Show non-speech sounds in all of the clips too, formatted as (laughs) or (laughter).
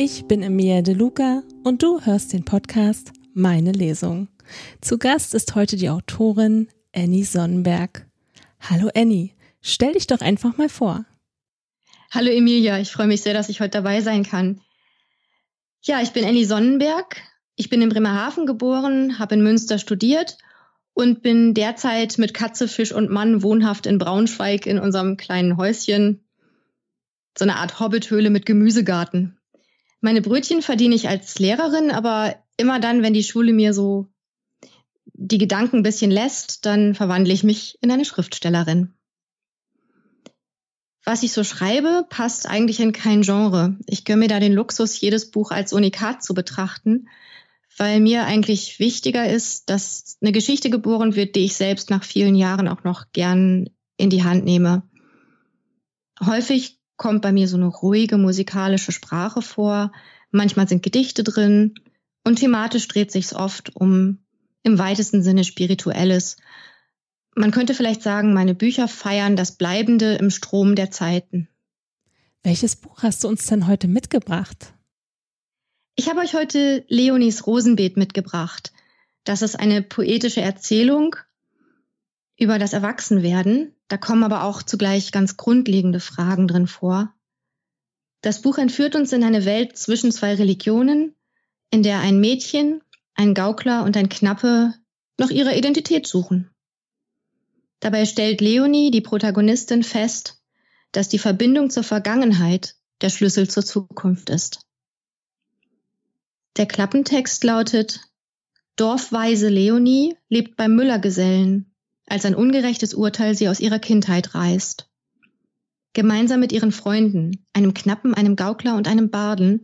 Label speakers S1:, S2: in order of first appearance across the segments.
S1: Ich bin Emilia De Luca und du hörst den Podcast Meine Lesung. Zu Gast ist heute die Autorin Annie Sonnenberg. Hallo Annie, stell dich doch einfach mal vor.
S2: Hallo Emilia, ich freue mich sehr, dass ich heute dabei sein kann. Ja, ich bin Annie Sonnenberg. Ich bin in Bremerhaven geboren, habe in Münster studiert und bin derzeit mit Katze, Fisch und Mann wohnhaft in Braunschweig in unserem kleinen Häuschen. So eine Art Hobbithöhle mit Gemüsegarten. Meine Brötchen verdiene ich als Lehrerin, aber immer dann, wenn die Schule mir so die Gedanken ein bisschen lässt, dann verwandle ich mich in eine Schriftstellerin. Was ich so schreibe, passt eigentlich in kein Genre. Ich gönne mir da den Luxus, jedes Buch als Unikat zu betrachten weil mir eigentlich wichtiger ist, dass eine Geschichte geboren wird, die ich selbst nach vielen Jahren auch noch gern in die Hand nehme. Häufig kommt bei mir so eine ruhige musikalische Sprache vor, manchmal sind Gedichte drin und thematisch dreht sich es oft um im weitesten Sinne spirituelles. Man könnte vielleicht sagen, meine Bücher feiern das Bleibende im Strom der Zeiten.
S1: Welches Buch hast du uns denn heute mitgebracht?
S2: Ich habe euch heute Leonis Rosenbeet mitgebracht. Das ist eine poetische Erzählung über das Erwachsenwerden. Da kommen aber auch zugleich ganz grundlegende Fragen drin vor. Das Buch entführt uns in eine Welt zwischen zwei Religionen, in der ein Mädchen, ein Gaukler und ein Knappe nach ihrer Identität suchen. Dabei stellt Leonie, die Protagonistin, fest, dass die Verbindung zur Vergangenheit der Schlüssel zur Zukunft ist. Der Klappentext lautet Dorfweise Leonie lebt beim Müllergesellen, als ein ungerechtes Urteil sie aus ihrer Kindheit reißt. Gemeinsam mit ihren Freunden, einem Knappen, einem Gaukler und einem Barden,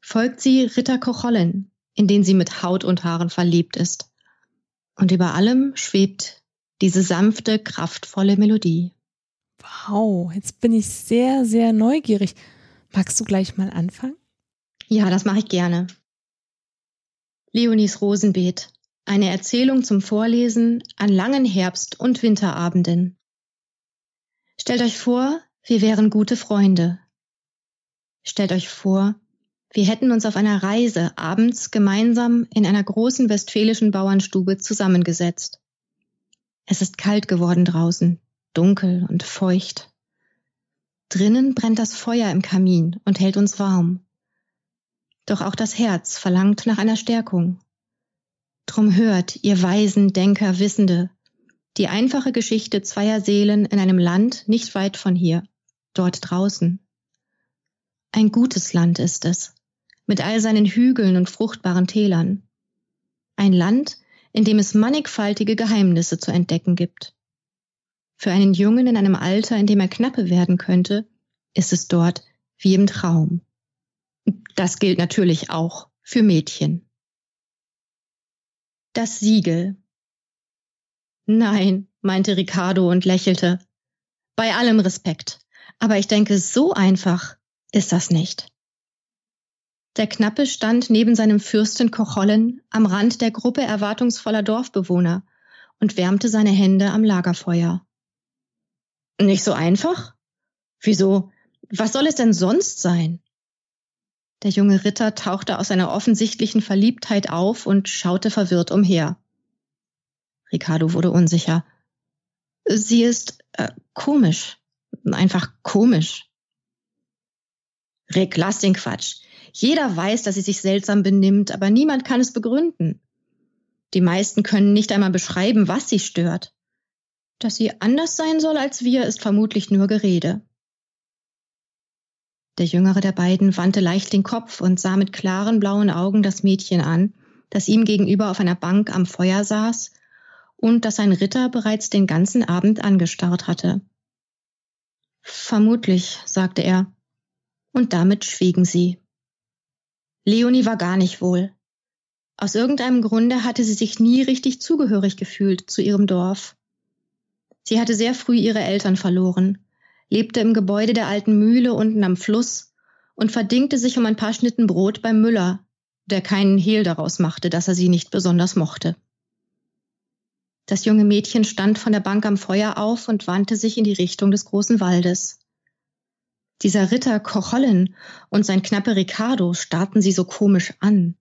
S2: folgt sie Ritter Kochollen, in den sie mit Haut und Haaren verliebt ist. Und über allem schwebt diese sanfte, kraftvolle Melodie.
S1: Wow, jetzt bin ich sehr, sehr neugierig. Magst du gleich mal anfangen?
S2: Ja, das mache ich gerne. Leonis Rosenbeet. Eine Erzählung zum Vorlesen an langen Herbst- und Winterabenden. Stellt euch vor, wir wären gute Freunde. Stellt euch vor, wir hätten uns auf einer Reise abends gemeinsam in einer großen westfälischen Bauernstube zusammengesetzt. Es ist kalt geworden draußen, dunkel und feucht. Drinnen brennt das Feuer im Kamin und hält uns warm. Doch auch das Herz verlangt nach einer Stärkung. Drum hört, ihr weisen Denker, Wissende, die einfache Geschichte zweier Seelen in einem Land nicht weit von hier, dort draußen. Ein gutes Land ist es, mit all seinen Hügeln und fruchtbaren Tälern. Ein Land, in dem es mannigfaltige Geheimnisse zu entdecken gibt. Für einen Jungen in einem Alter, in dem er knappe werden könnte, ist es dort wie im Traum. Das gilt natürlich auch für Mädchen. Das Siegel. Nein, meinte Ricardo und lächelte. Bei allem Respekt. Aber ich denke, so einfach ist das nicht. Der Knappe stand neben seinem Fürsten Kochollen am Rand der Gruppe erwartungsvoller Dorfbewohner und wärmte seine Hände am Lagerfeuer. Nicht so einfach? Wieso? Was soll es denn sonst sein? Der junge Ritter tauchte aus seiner offensichtlichen Verliebtheit auf und schaute verwirrt umher. Ricardo wurde unsicher. Sie ist äh, komisch. Einfach komisch. Rick, lass den Quatsch. Jeder weiß, dass sie sich seltsam benimmt, aber niemand kann es begründen. Die meisten können nicht einmal beschreiben, was sie stört. Dass sie anders sein soll als wir, ist vermutlich nur Gerede. Der jüngere der beiden wandte leicht den Kopf und sah mit klaren blauen Augen das Mädchen an, das ihm gegenüber auf einer Bank am Feuer saß und das sein Ritter bereits den ganzen Abend angestarrt hatte. Vermutlich, sagte er. Und damit schwiegen sie. Leonie war gar nicht wohl. Aus irgendeinem Grunde hatte sie sich nie richtig zugehörig gefühlt zu ihrem Dorf. Sie hatte sehr früh ihre Eltern verloren lebte im Gebäude der alten Mühle unten am Fluss und verdingte sich um ein paar Schnitten Brot beim Müller, der keinen Hehl daraus machte, dass er sie nicht besonders mochte. Das junge Mädchen stand von der Bank am Feuer auf und wandte sich in die Richtung des großen Waldes. Dieser Ritter Kochollen und sein Knappe Ricardo starrten sie so komisch an.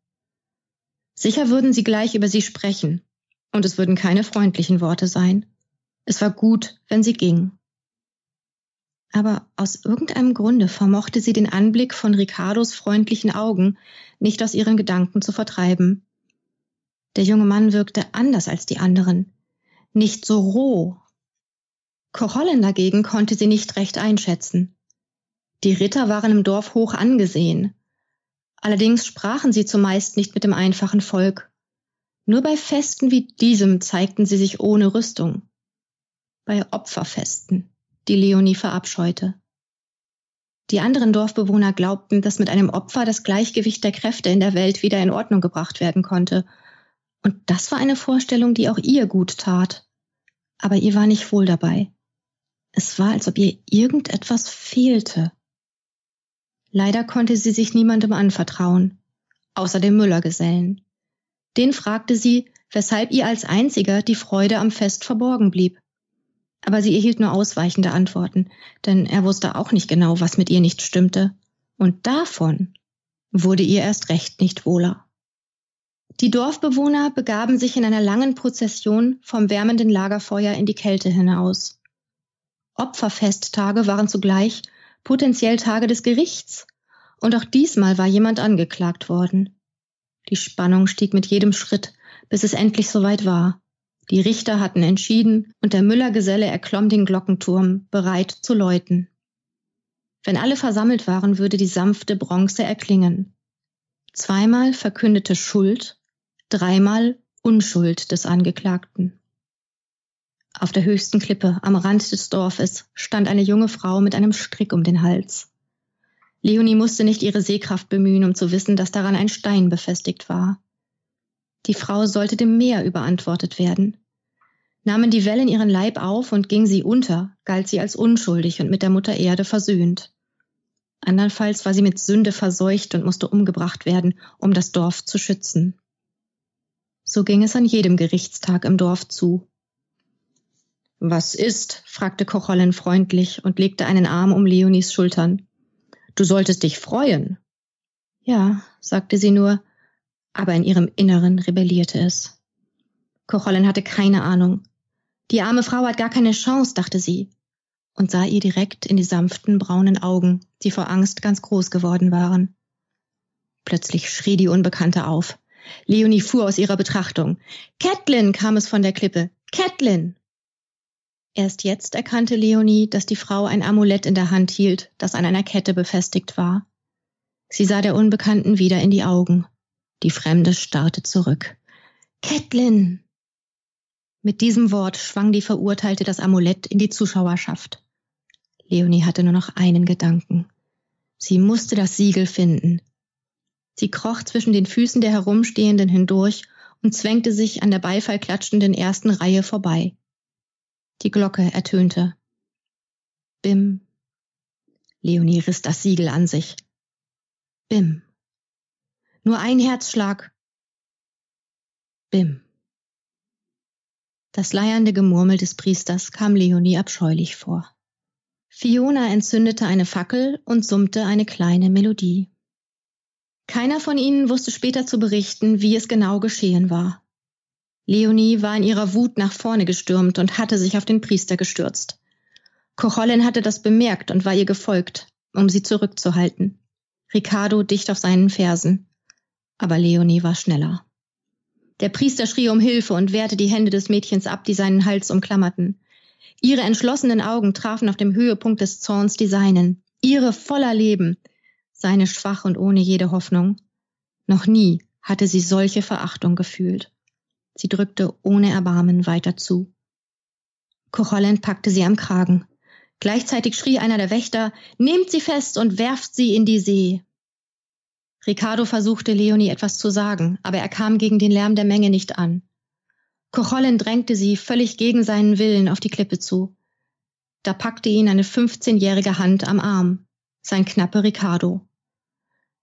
S2: Sicher würden sie gleich über sie sprechen, und es würden keine freundlichen Worte sein. Es war gut, wenn sie ging. Aber aus irgendeinem Grunde vermochte sie den Anblick von Ricardos freundlichen Augen nicht aus ihren Gedanken zu vertreiben. Der junge Mann wirkte anders als die anderen, nicht so roh. Kochollen dagegen konnte sie nicht recht einschätzen. Die Ritter waren im Dorf hoch angesehen. Allerdings sprachen sie zumeist nicht mit dem einfachen Volk. Nur bei Festen wie diesem zeigten sie sich ohne Rüstung. Bei Opferfesten, die Leonie verabscheute. Die anderen Dorfbewohner glaubten, dass mit einem Opfer das Gleichgewicht der Kräfte in der Welt wieder in Ordnung gebracht werden konnte. Und das war eine Vorstellung, die auch ihr gut tat. Aber ihr war nicht wohl dabei. Es war, als ob ihr irgendetwas fehlte. Leider konnte sie sich niemandem anvertrauen, außer dem Müllergesellen. Den fragte sie, weshalb ihr als einziger die Freude am Fest verborgen blieb. Aber sie erhielt nur ausweichende Antworten, denn er wusste auch nicht genau, was mit ihr nicht stimmte. Und davon wurde ihr erst recht nicht wohler. Die Dorfbewohner begaben sich in einer langen Prozession vom wärmenden Lagerfeuer in die Kälte hinaus. Opferfesttage waren zugleich potenziell Tage des Gerichts. Und auch diesmal war jemand angeklagt worden. Die Spannung stieg mit jedem Schritt, bis es endlich soweit war. Die Richter hatten entschieden und der Müllergeselle erklomm den Glockenturm, bereit zu läuten. Wenn alle versammelt waren, würde die sanfte Bronze erklingen. Zweimal verkündete Schuld, dreimal Unschuld des Angeklagten. Auf der höchsten Klippe am Rand des Dorfes stand eine junge Frau mit einem Strick um den Hals. Leonie musste nicht ihre Sehkraft bemühen, um zu wissen, dass daran ein Stein befestigt war. Die Frau sollte dem Meer überantwortet werden. Nahmen die Wellen ihren Leib auf und ging sie unter, galt sie als unschuldig und mit der Mutter Erde versöhnt. Andernfalls war sie mit Sünde verseucht und musste umgebracht werden, um das Dorf zu schützen. So ging es an jedem Gerichtstag im Dorf zu. Was ist? fragte Kochollen freundlich und legte einen Arm um Leonis Schultern. Du solltest dich freuen. Ja, sagte sie nur, aber in ihrem Inneren rebellierte es. Kochollen hatte keine Ahnung. Die arme Frau hat gar keine Chance, dachte sie, und sah ihr direkt in die sanften braunen Augen, die vor Angst ganz groß geworden waren. Plötzlich schrie die Unbekannte auf. Leonie fuhr aus ihrer Betrachtung. Kätlin kam es von der Klippe. Kätlin! Erst jetzt erkannte Leonie, dass die Frau ein Amulett in der Hand hielt, das an einer Kette befestigt war. Sie sah der Unbekannten wieder in die Augen. Die Fremde starrte zurück. Kätlin! Mit diesem Wort schwang die Verurteilte das Amulett in die Zuschauerschaft. Leonie hatte nur noch einen Gedanken. Sie musste das Siegel finden. Sie kroch zwischen den Füßen der Herumstehenden hindurch und zwängte sich an der beifallklatschenden ersten Reihe vorbei. Die Glocke ertönte. Bim. Leonie riss das Siegel an sich. Bim. Nur ein Herzschlag. Bim. Das leiernde Gemurmel des Priesters kam Leonie abscheulich vor. Fiona entzündete eine Fackel und summte eine kleine Melodie. Keiner von ihnen wusste später zu berichten, wie es genau geschehen war. Leonie war in ihrer Wut nach vorne gestürmt und hatte sich auf den Priester gestürzt. Kocholin hatte das bemerkt und war ihr gefolgt, um sie zurückzuhalten. Ricardo dicht auf seinen Fersen. Aber Leonie war schneller. Der Priester schrie um Hilfe und wehrte die Hände des Mädchens ab, die seinen Hals umklammerten. Ihre entschlossenen Augen trafen auf dem Höhepunkt des Zorns die seinen. Ihre voller Leben, seine schwach und ohne jede Hoffnung. Noch nie hatte sie solche Verachtung gefühlt. Sie drückte ohne Erbarmen weiter zu. Kocholand packte sie am Kragen. Gleichzeitig schrie einer der Wächter, nehmt sie fest und werft sie in die See. Ricardo versuchte Leonie etwas zu sagen, aber er kam gegen den Lärm der Menge nicht an. Kochollen drängte sie völlig gegen seinen Willen auf die Klippe zu. Da packte ihn eine 15-jährige Hand am Arm, sein knappe Ricardo.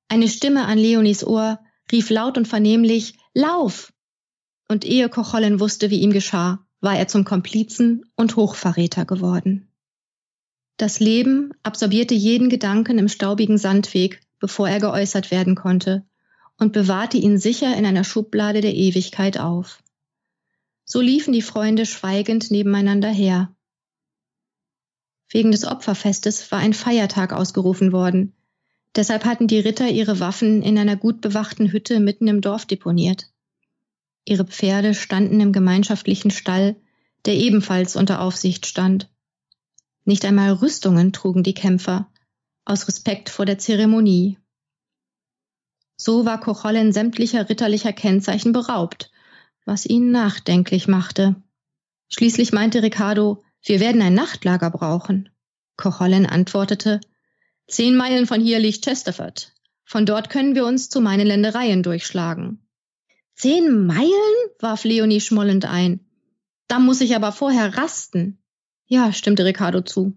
S2: Eine Stimme an Leonies Ohr rief laut und vernehmlich Lauf und ehe Kochollen wusste, wie ihm geschah, war er zum Komplizen und Hochverräter geworden. Das Leben absorbierte jeden Gedanken im staubigen Sandweg, bevor er geäußert werden konnte, und bewahrte ihn sicher in einer Schublade der Ewigkeit auf. So liefen die Freunde schweigend nebeneinander her. Wegen des Opferfestes war ein Feiertag ausgerufen worden. Deshalb hatten die Ritter ihre Waffen in einer gut bewachten Hütte mitten im Dorf deponiert. Ihre Pferde standen im gemeinschaftlichen Stall, der ebenfalls unter Aufsicht stand. Nicht einmal Rüstungen trugen die Kämpfer, aus Respekt vor der Zeremonie. So war Kochollen sämtlicher ritterlicher Kennzeichen beraubt, was ihn nachdenklich machte. Schließlich meinte Ricardo, wir werden ein Nachtlager brauchen. Kochollen antwortete, zehn Meilen von hier liegt Chesterford. Von dort können wir uns zu meinen Ländereien durchschlagen. Zehn Meilen? warf Leonie schmollend ein. Da muss ich aber vorher rasten. Ja, stimmte Ricardo zu.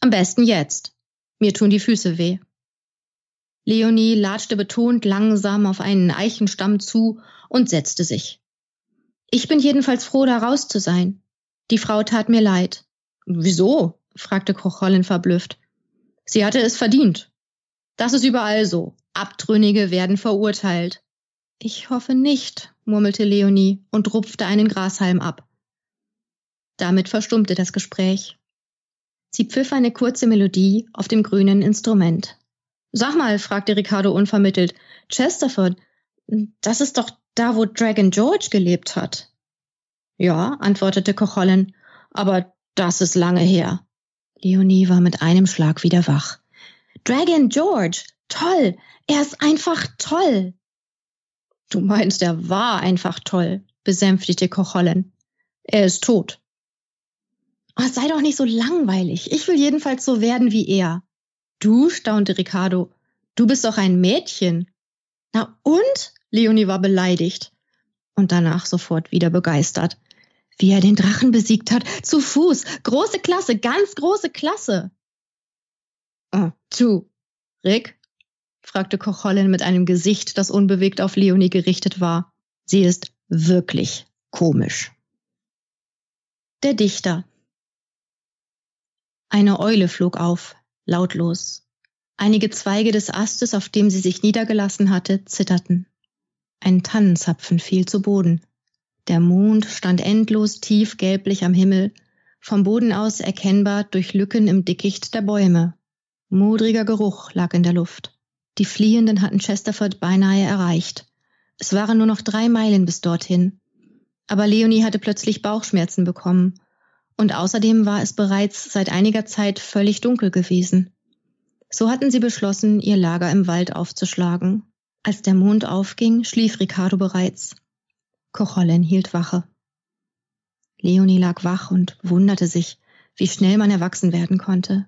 S2: Am besten jetzt. Mir tun die Füße weh. Leonie latschte betont langsam auf einen Eichenstamm zu und setzte sich. Ich bin jedenfalls froh, da raus zu sein. Die Frau tat mir leid. Wieso? fragte Koch verblüfft. Sie hatte es verdient. Das ist überall so. Abtrünnige werden verurteilt. Ich hoffe nicht, murmelte Leonie und rupfte einen Grashalm ab. Damit verstummte das Gespräch. Sie pfiff eine kurze Melodie auf dem grünen Instrument. Sag mal, fragte Ricardo unvermittelt, Chesterford, das ist doch da, wo Dragon George gelebt hat. Ja, antwortete Kochollen, aber das ist lange her. Leonie war mit einem Schlag wieder wach. Dragon George, toll, er ist einfach toll. Du meinst, er war einfach toll, besänftigte Kochollen. Er ist tot. Oh, sei doch nicht so langweilig. Ich will jedenfalls so werden wie er. Du, staunte Ricardo. Du bist doch ein Mädchen. Na und? Leonie war beleidigt. Und danach sofort wieder begeistert. Wie er den Drachen besiegt hat. Zu Fuß. Große Klasse, ganz große Klasse. Oh, du, Rick? fragte Kochollen mit einem Gesicht, das unbewegt auf Leonie gerichtet war. Sie ist wirklich komisch. Der Dichter eine Eule flog auf, lautlos. Einige Zweige des Astes, auf dem sie sich niedergelassen hatte, zitterten. Ein Tannenzapfen fiel zu Boden. Der Mond stand endlos tief gelblich am Himmel, vom Boden aus erkennbar durch Lücken im Dickicht der Bäume. Modriger Geruch lag in der Luft. Die Fliehenden hatten Chesterford beinahe erreicht. Es waren nur noch drei Meilen bis dorthin. Aber Leonie hatte plötzlich Bauchschmerzen bekommen und außerdem war es bereits seit einiger Zeit völlig dunkel gewesen. So hatten sie beschlossen, ihr Lager im Wald aufzuschlagen. Als der Mond aufging, schlief Ricardo bereits. Kochollen hielt Wache. Leonie lag wach und wunderte sich, wie schnell man erwachsen werden konnte.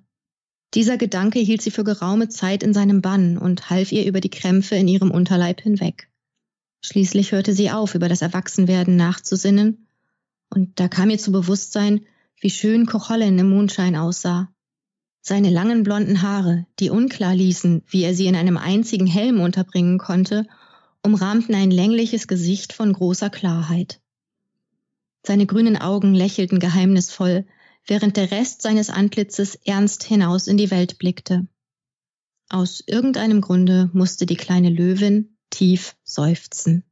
S2: Dieser Gedanke hielt sie für geraume Zeit in seinem Bann und half ihr über die Krämpfe in ihrem Unterleib hinweg. Schließlich hörte sie auf, über das Erwachsenwerden nachzusinnen, und da kam ihr zu Bewusstsein, wie schön Kochollen im Mondschein aussah. Seine langen blonden Haare, die unklar ließen, wie er sie in einem einzigen Helm unterbringen konnte, umrahmten ein längliches Gesicht von großer Klarheit. Seine grünen Augen lächelten geheimnisvoll, während der Rest seines Antlitzes ernst hinaus in die Welt blickte. Aus irgendeinem Grunde musste die kleine Löwin tief seufzen.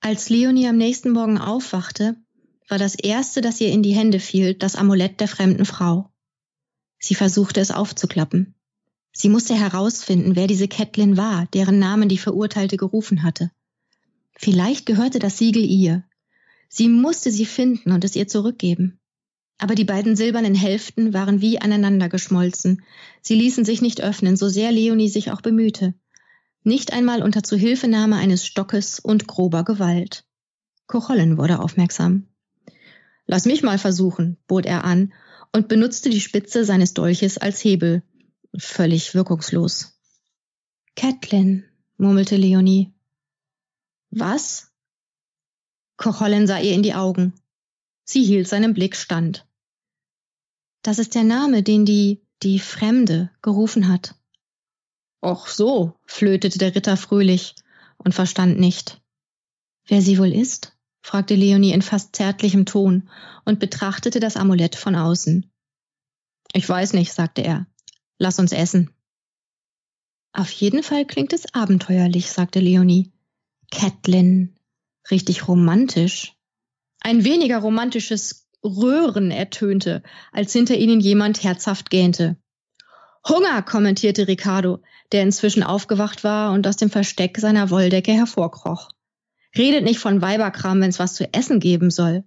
S2: Als Leonie am nächsten Morgen aufwachte, war das erste, das ihr in die Hände fiel, das Amulett der fremden Frau. Sie versuchte es aufzuklappen. Sie musste herausfinden, wer diese Kätlin war, deren Namen die Verurteilte gerufen hatte. Vielleicht gehörte das Siegel ihr. Sie musste sie finden und es ihr zurückgeben. Aber die beiden silbernen Hälften waren wie aneinander geschmolzen. Sie ließen sich nicht öffnen, so sehr Leonie sich auch bemühte. Nicht einmal unter Zuhilfenahme eines Stockes und grober Gewalt. Kochollen wurde aufmerksam. Lass mich mal versuchen, bot er an und benutzte die Spitze seines Dolches als Hebel. Völlig wirkungslos. Catlin, murmelte Leonie. Was? Kochollen sah ihr in die Augen. Sie hielt seinem Blick stand. Das ist der Name, den die, die Fremde gerufen hat. Och so, flötete der Ritter fröhlich und verstand nicht. Wer sie wohl ist? Fragte Leonie in fast zärtlichem Ton und betrachtete das Amulett von außen. Ich weiß nicht, sagte er. Lass uns essen. Auf jeden Fall klingt es abenteuerlich, sagte Leonie. Catelyn, richtig romantisch. Ein weniger romantisches Röhren ertönte, als hinter ihnen jemand herzhaft gähnte. Hunger, kommentierte Ricardo, der inzwischen aufgewacht war und aus dem Versteck seiner Wolldecke hervorkroch. Redet nicht von Weiberkram, wenn's was zu essen geben soll.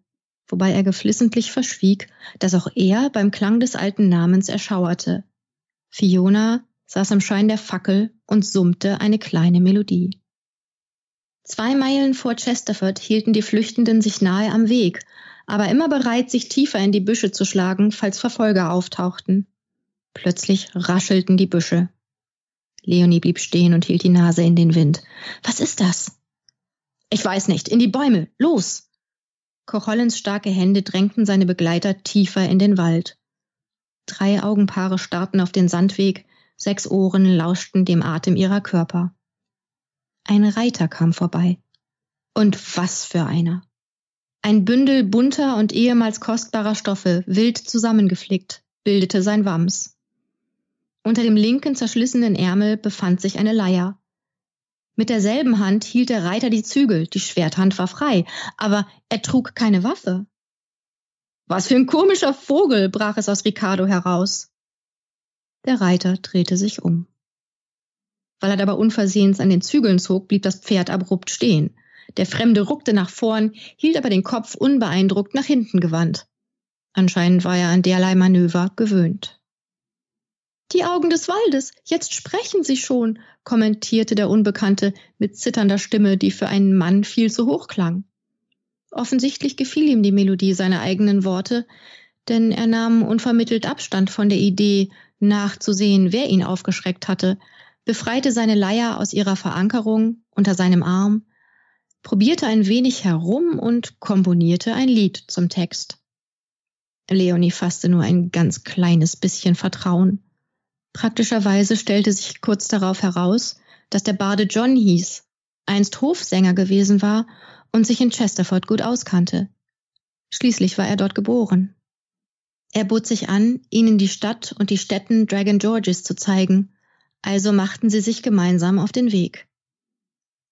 S2: Wobei er geflissentlich verschwieg, dass auch er beim Klang des alten Namens erschauerte. Fiona saß im Schein der Fackel und summte eine kleine Melodie. Zwei Meilen vor Chesterford hielten die Flüchtenden sich nahe am Weg, aber immer bereit, sich tiefer in die Büsche zu schlagen, falls Verfolger auftauchten. Plötzlich raschelten die Büsche. Leonie blieb stehen und hielt die Nase in den Wind. Was ist das? Ich weiß nicht. In die Bäume. Los! Kochollens starke Hände drängten seine Begleiter tiefer in den Wald. Drei Augenpaare starrten auf den Sandweg, sechs Ohren lauschten dem Atem ihrer Körper. Ein Reiter kam vorbei. Und was für einer. Ein Bündel bunter und ehemals kostbarer Stoffe, wild zusammengeflickt, bildete sein Wams. Unter dem linken zerschlissenen Ärmel befand sich eine Leier. Mit derselben Hand hielt der Reiter die Zügel, die Schwerthand war frei, aber er trug keine Waffe. Was für ein komischer Vogel, brach es aus Ricardo heraus. Der Reiter drehte sich um. Weil er dabei unversehens an den Zügeln zog, blieb das Pferd abrupt stehen. Der Fremde ruckte nach vorn, hielt aber den Kopf unbeeindruckt nach hinten gewandt. Anscheinend war er an derlei Manöver gewöhnt. Die Augen des Waldes, jetzt sprechen sie schon, kommentierte der Unbekannte mit zitternder Stimme, die für einen Mann viel zu hoch klang. Offensichtlich gefiel ihm die Melodie seiner eigenen Worte, denn er nahm unvermittelt Abstand von der Idee, nachzusehen, wer ihn aufgeschreckt hatte, befreite seine Leier aus ihrer Verankerung unter seinem Arm, probierte ein wenig herum und komponierte ein Lied zum Text. Leonie fasste nur ein ganz kleines bisschen Vertrauen. Praktischerweise stellte sich kurz darauf heraus, dass der Barde John hieß, einst Hofsänger gewesen war und sich in Chesterford gut auskannte. Schließlich war er dort geboren. Er bot sich an, ihnen die Stadt und die Städten Dragon Georges zu zeigen, also machten sie sich gemeinsam auf den Weg.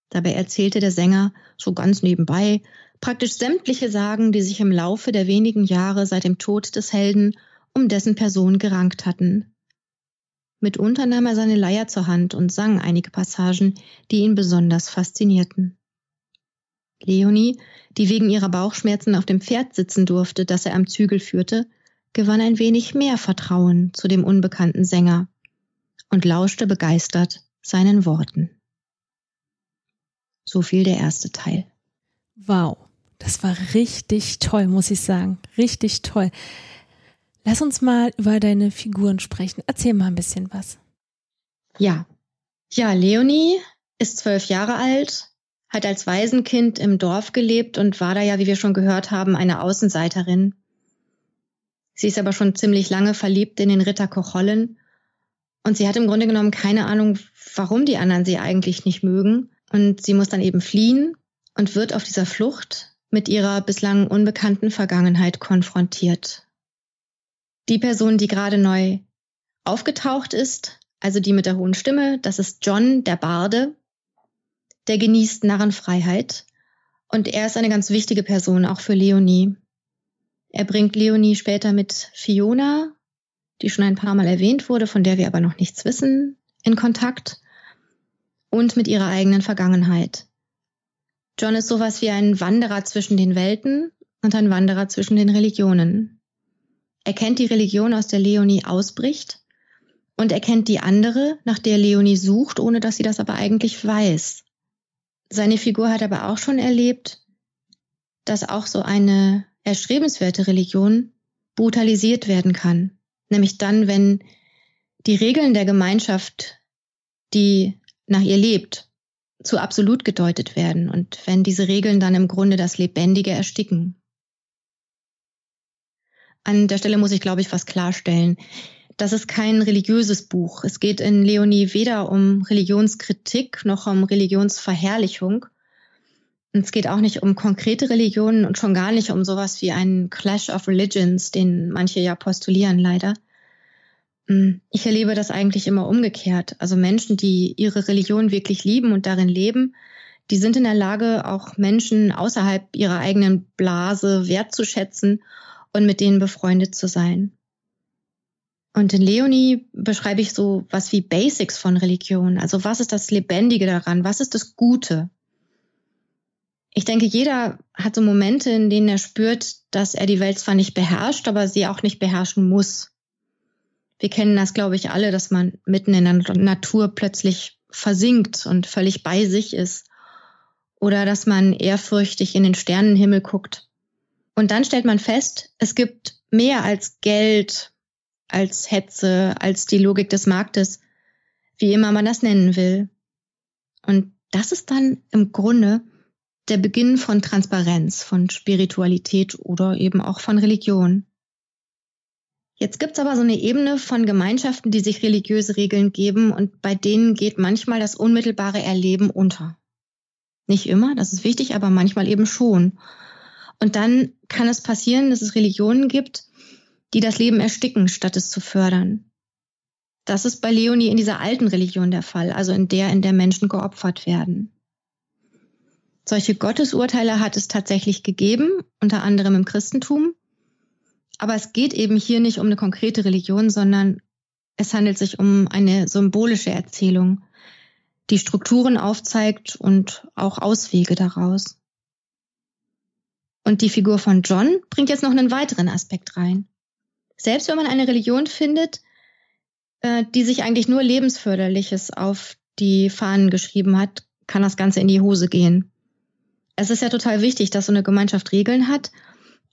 S2: Dabei erzählte der Sänger, so ganz nebenbei, praktisch sämtliche Sagen, die sich im Laufe der wenigen Jahre seit dem Tod des Helden um dessen Person gerankt hatten. Mitunter nahm er seine Leier zur Hand und sang einige Passagen, die ihn besonders faszinierten. Leonie, die wegen ihrer Bauchschmerzen auf dem Pferd sitzen durfte, das er am Zügel führte, gewann ein wenig mehr Vertrauen zu dem unbekannten Sänger und lauschte begeistert seinen Worten. So viel der erste Teil.
S1: Wow, das war richtig toll, muss ich sagen. Richtig toll. Lass uns mal über deine Figuren sprechen. Erzähl mal ein bisschen was.
S2: Ja. Ja, Leonie ist zwölf Jahre alt, hat als Waisenkind im Dorf gelebt und war da ja, wie wir schon gehört haben, eine Außenseiterin. Sie ist aber schon ziemlich lange verliebt in den Ritter Kochollen und sie hat im Grunde genommen keine Ahnung, warum die anderen sie eigentlich nicht mögen. Und sie muss dann eben fliehen und wird auf dieser Flucht mit ihrer bislang unbekannten Vergangenheit konfrontiert. Die Person, die gerade neu aufgetaucht ist, also die mit der hohen Stimme, das ist John, der Barde. Der genießt Narrenfreiheit und er ist eine ganz wichtige Person auch für Leonie. Er bringt Leonie später mit Fiona, die schon ein paar Mal erwähnt wurde, von der wir aber noch nichts wissen, in Kontakt und mit ihrer eigenen Vergangenheit. John ist sowas wie ein Wanderer zwischen den Welten und ein Wanderer zwischen den Religionen. Er kennt die Religion, aus der Leonie ausbricht und er kennt die andere, nach der Leonie sucht, ohne dass sie das aber eigentlich weiß. Seine Figur hat aber auch schon erlebt, dass auch so eine erstrebenswerte Religion brutalisiert werden kann. Nämlich dann, wenn die Regeln der Gemeinschaft, die nach ihr lebt, zu absolut gedeutet werden und wenn diese Regeln dann im Grunde das Lebendige ersticken. An der Stelle muss ich, glaube ich, was klarstellen. Das ist kein religiöses Buch. Es geht in Leonie weder um Religionskritik noch um Religionsverherrlichung. Und es geht auch nicht um konkrete Religionen und schon gar nicht um sowas wie einen Clash of Religions, den manche ja postulieren leider, Hm, ich erlebe das eigentlich immer umgekehrt. Also Menschen, die ihre Religion wirklich lieben und darin leben, die sind in der Lage, auch Menschen außerhalb ihrer eigenen Blase wertzuschätzen und mit denen befreundet zu sein. Und in Leonie beschreibe ich so was wie Basics von Religion. Also was ist das Lebendige daran? Was ist das Gute? Ich denke, jeder hat so Momente, in denen er spürt, dass er die Welt zwar nicht beherrscht, aber sie auch nicht beherrschen muss. Wir kennen das, glaube ich, alle, dass man mitten in der Natur plötzlich versinkt und völlig bei sich ist. Oder dass man ehrfürchtig in den Sternenhimmel guckt. Und dann stellt man fest, es gibt mehr als Geld, als Hetze, als die Logik des Marktes, wie immer man das nennen will. Und das ist dann im Grunde der Beginn von Transparenz, von Spiritualität oder eben auch von Religion. Jetzt gibt's aber so eine Ebene von Gemeinschaften, die sich religiöse Regeln geben und bei denen geht manchmal das unmittelbare Erleben unter. Nicht immer, das ist wichtig, aber manchmal eben schon. Und dann kann es passieren, dass es Religionen gibt, die das Leben ersticken, statt es zu fördern. Das ist bei Leonie in dieser alten Religion der Fall, also in der, in der Menschen geopfert werden. Solche Gottesurteile hat es tatsächlich gegeben, unter anderem im Christentum. Aber es geht eben hier nicht um eine konkrete Religion, sondern es handelt sich um eine symbolische Erzählung, die Strukturen aufzeigt und auch Auswege daraus. Und die Figur von John bringt jetzt noch einen weiteren Aspekt rein. Selbst wenn man eine Religion findet, äh, die sich eigentlich nur lebensförderliches auf die Fahnen geschrieben hat, kann das Ganze in die Hose gehen. Es ist ja total wichtig, dass so eine Gemeinschaft Regeln hat,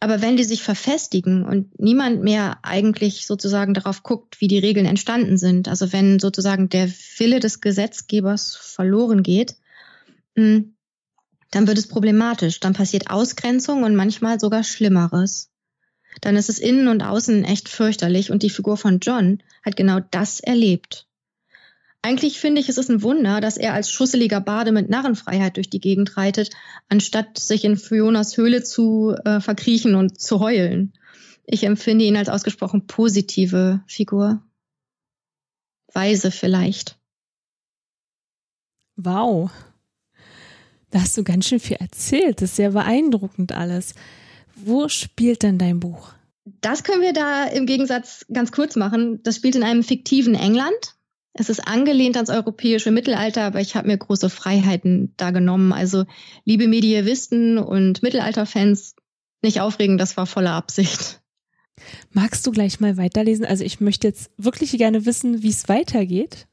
S2: aber wenn die sich verfestigen und niemand mehr eigentlich sozusagen darauf guckt, wie die Regeln entstanden sind, also wenn sozusagen der Wille des Gesetzgebers verloren geht, hm, dann wird es problematisch. Dann passiert Ausgrenzung und manchmal sogar Schlimmeres dann ist es innen und außen echt fürchterlich und die Figur von John hat genau das erlebt. Eigentlich finde ich, es ist ein Wunder, dass er als schusseliger Bade mit Narrenfreiheit durch die Gegend reitet, anstatt sich in Fionas Höhle zu äh, verkriechen und zu heulen. Ich empfinde ihn als ausgesprochen positive Figur. Weise vielleicht.
S1: Wow. Da hast du ganz schön viel erzählt. Das ist sehr beeindruckend alles. Wo spielt denn dein Buch?
S2: Das können wir da im Gegensatz ganz kurz machen. Das spielt in einem fiktiven England. Es ist angelehnt ans europäische Mittelalter, aber ich habe mir große Freiheiten da genommen. Also, liebe Medievisten und Mittelalterfans, nicht aufregen, das war voller Absicht.
S1: Magst du gleich mal weiterlesen? Also, ich möchte jetzt wirklich gerne wissen, wie es weitergeht.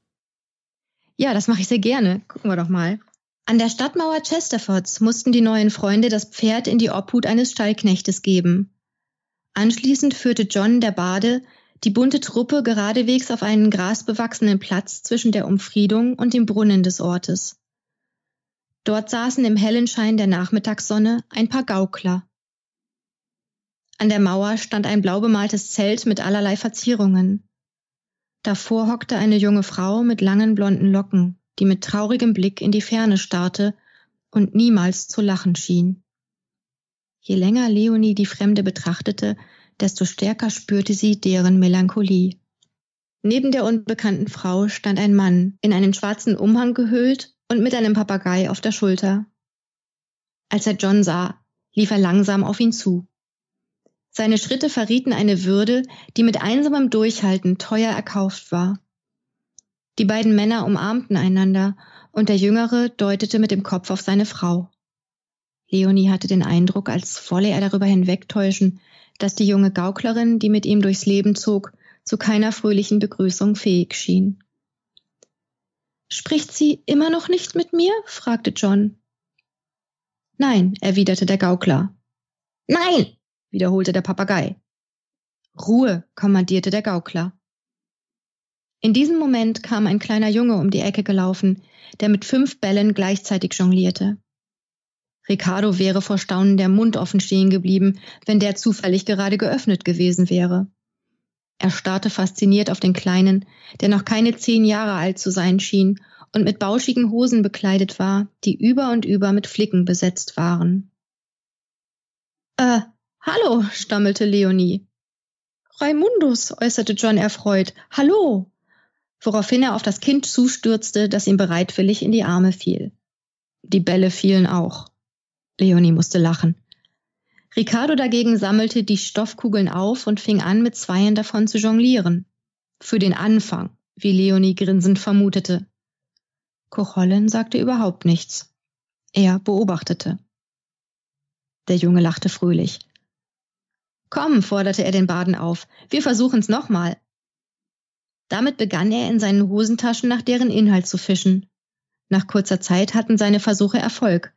S2: Ja, das mache ich sehr gerne. Gucken wir doch mal. An der Stadtmauer Chesterfords mussten die neuen Freunde das Pferd in die Obhut eines Stallknechtes geben. Anschließend führte John der Bade die bunte Truppe geradewegs auf einen grasbewachsenen Platz zwischen der Umfriedung und dem Brunnen des Ortes. Dort saßen im hellen Schein der Nachmittagssonne ein paar Gaukler. An der Mauer stand ein blau bemaltes Zelt mit allerlei Verzierungen. Davor hockte eine junge Frau mit langen blonden Locken die mit traurigem Blick in die Ferne starrte und niemals zu lachen schien. Je länger Leonie die Fremde betrachtete, desto stärker spürte sie deren Melancholie. Neben der unbekannten Frau stand ein Mann, in einen schwarzen Umhang gehüllt und mit einem Papagei auf der Schulter. Als er John sah, lief er langsam auf ihn zu. Seine Schritte verrieten eine Würde, die mit einsamem Durchhalten teuer erkauft war. Die beiden Männer umarmten einander und der Jüngere deutete mit dem Kopf auf seine Frau. Leonie hatte den Eindruck, als wolle er darüber hinwegtäuschen, dass die junge Gauklerin, die mit ihm durchs Leben zog, zu keiner fröhlichen Begrüßung fähig schien. Spricht sie immer noch nicht mit mir? fragte John. Nein, erwiderte der Gaukler. Nein, wiederholte der Papagei. Ruhe, kommandierte der Gaukler. In diesem Moment kam ein kleiner Junge um die Ecke gelaufen, der mit fünf Bällen gleichzeitig jonglierte. Ricardo wäre vor Staunen der Mund offen stehen geblieben, wenn der zufällig gerade geöffnet gewesen wäre. Er starrte fasziniert auf den Kleinen, der noch keine zehn Jahre alt zu sein schien und mit bauschigen Hosen bekleidet war, die über und über mit Flicken besetzt waren. Äh, hallo, stammelte Leonie. Raimundus, äußerte John erfreut. Hallo! Woraufhin er auf das Kind zustürzte, das ihm bereitwillig in die Arme fiel. Die Bälle fielen auch. Leonie musste lachen. Ricardo dagegen sammelte die Stoffkugeln auf und fing an, mit zweien davon zu jonglieren. Für den Anfang, wie Leonie grinsend vermutete. Kochollen sagte überhaupt nichts. Er beobachtete. Der Junge lachte fröhlich. Komm, forderte er den Baden auf, wir versuchen's nochmal. Damit begann er in seinen Hosentaschen nach deren Inhalt zu fischen. Nach kurzer Zeit hatten seine Versuche Erfolg.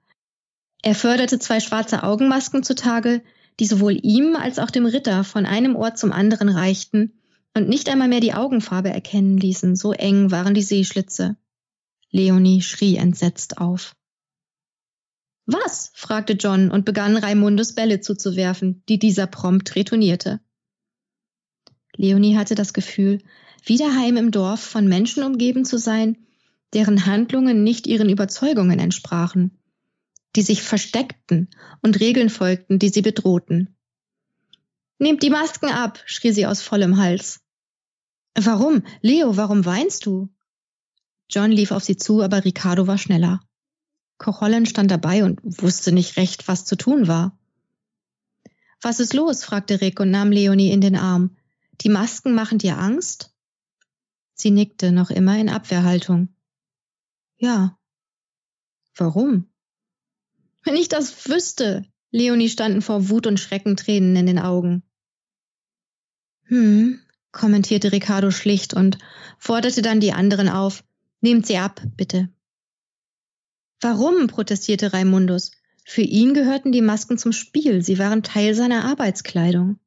S2: Er förderte zwei schwarze Augenmasken zutage, die sowohl ihm als auch dem Ritter von einem Ort zum anderen reichten und nicht einmal mehr die Augenfarbe erkennen ließen, so eng waren die Seeschlitze. Leonie schrie entsetzt auf. Was? fragte John und begann Raimundus Bälle zuzuwerfen, die dieser prompt retournierte. Leonie hatte das Gefühl, wieder heim im Dorf von Menschen umgeben zu sein, deren Handlungen nicht ihren Überzeugungen entsprachen, die sich versteckten und Regeln folgten, die sie bedrohten. Nehmt die Masken ab, schrie sie aus vollem Hals. Warum? Leo, warum weinst du? John lief auf sie zu, aber Ricardo war schneller. Koch Holland stand dabei und wusste nicht recht, was zu tun war. Was ist los? fragte Rick und nahm Leonie in den Arm. Die Masken machen dir Angst? Sie nickte, noch immer in Abwehrhaltung. Ja. Warum? Wenn ich das wüsste. Leonie standen vor Wut und Schrecken Tränen in den Augen. Hm, kommentierte Ricardo schlicht und forderte dann die anderen auf. Nehmt sie ab, bitte. Warum? protestierte Raimundus. Für ihn gehörten die Masken zum Spiel, sie waren Teil seiner Arbeitskleidung.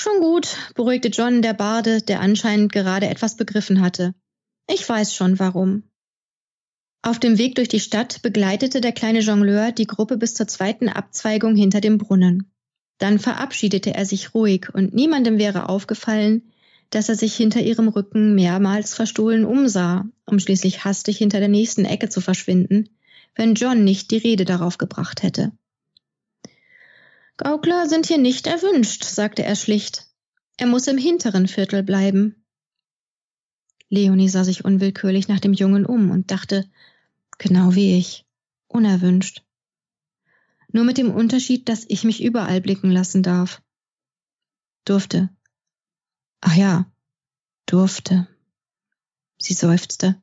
S2: Schon gut, beruhigte John der Barde, der anscheinend gerade etwas begriffen hatte. Ich weiß schon warum. Auf dem Weg durch die Stadt begleitete der kleine Jongleur die Gruppe bis zur zweiten Abzweigung hinter dem Brunnen. Dann verabschiedete er sich ruhig und niemandem wäre aufgefallen, dass er sich hinter ihrem Rücken mehrmals verstohlen umsah, um schließlich hastig hinter der nächsten Ecke zu verschwinden, wenn John nicht die Rede darauf gebracht hätte. Gaukler sind hier nicht erwünscht, sagte er schlicht. Er muss im hinteren Viertel bleiben. Leonie sah sich unwillkürlich nach dem Jungen um und dachte, genau wie ich, unerwünscht. Nur mit dem Unterschied, dass ich mich überall blicken lassen darf. Durfte, Ach ja, durfte. Sie seufzte.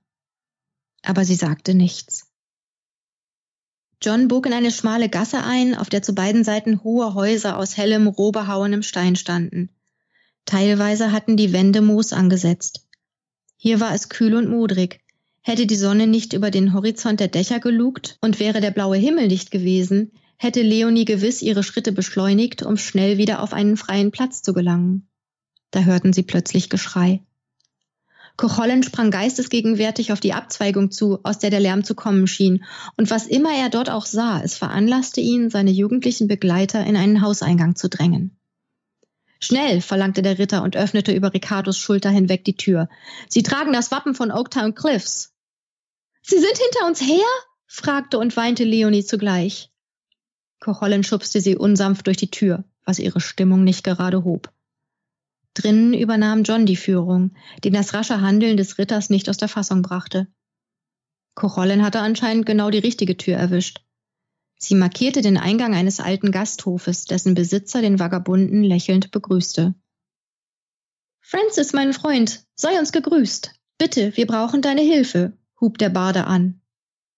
S2: Aber sie sagte nichts. John bog in eine schmale Gasse ein, auf der zu beiden Seiten hohe Häuser aus hellem, rohbehauenem Stein standen. Teilweise hatten die Wände Moos angesetzt. Hier war es kühl und modrig. Hätte die Sonne nicht über den Horizont der Dächer gelugt und wäre der blaue Himmel nicht gewesen, hätte Leonie gewiss ihre Schritte beschleunigt, um schnell wieder auf einen freien Platz zu gelangen. Da hörten sie plötzlich Geschrei. Kochollen sprang geistesgegenwärtig auf die Abzweigung zu, aus der der Lärm zu kommen schien, und was immer er dort auch sah, es veranlasste ihn, seine jugendlichen Begleiter in einen Hauseingang zu drängen. Schnell, verlangte der Ritter und öffnete über Ricardos Schulter hinweg die Tür. Sie tragen das Wappen von Oaktown Cliffs. Sie sind hinter uns her? fragte und weinte Leonie zugleich. Kochollen schubste sie unsanft durch die Tür, was ihre Stimmung nicht gerade hob. Drinnen übernahm John die Führung, den das rasche Handeln des Ritters nicht aus der Fassung brachte. Kochollen hatte anscheinend genau die richtige Tür erwischt. Sie markierte den Eingang eines alten Gasthofes, dessen Besitzer den Vagabunden lächelnd begrüßte. Francis, mein Freund, sei uns gegrüßt. Bitte, wir brauchen deine Hilfe, hub der Bade an.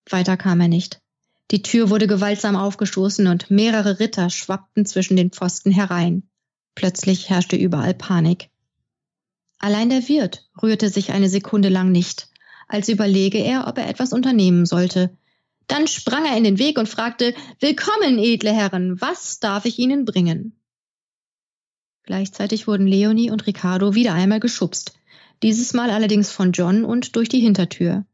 S2: Weiter kam er nicht. Die Tür wurde gewaltsam aufgestoßen und mehrere Ritter schwappten zwischen den Pfosten herein. Plötzlich herrschte überall Panik. Allein der Wirt rührte sich eine Sekunde lang nicht, als überlege er, ob er etwas unternehmen sollte. Dann sprang er in den Weg und fragte Willkommen, edle Herren, was darf ich Ihnen bringen? Gleichzeitig wurden Leonie und Ricardo wieder einmal geschubst, dieses Mal allerdings von John und durch die Hintertür.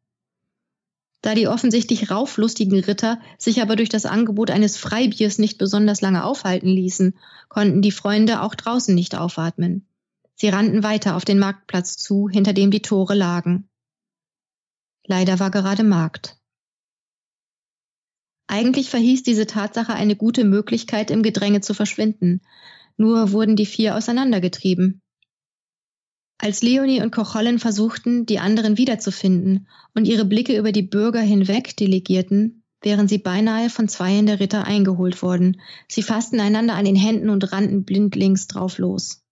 S2: Da die offensichtlich rauflustigen Ritter sich aber durch das Angebot eines Freibiers nicht besonders lange aufhalten ließen, konnten die Freunde auch draußen nicht aufatmen. Sie rannten weiter auf den Marktplatz zu, hinter dem die Tore lagen. Leider war gerade Markt. Eigentlich verhieß diese Tatsache eine gute Möglichkeit, im Gedränge zu verschwinden. nur wurden die vier auseinandergetrieben. Als Leonie und Kochollen versuchten, die anderen wiederzufinden und ihre Blicke über die Bürger hinweg delegierten, wären sie beinahe von zweien der Ritter eingeholt worden. Sie fassten einander an den Händen und rannten blindlings drauf los.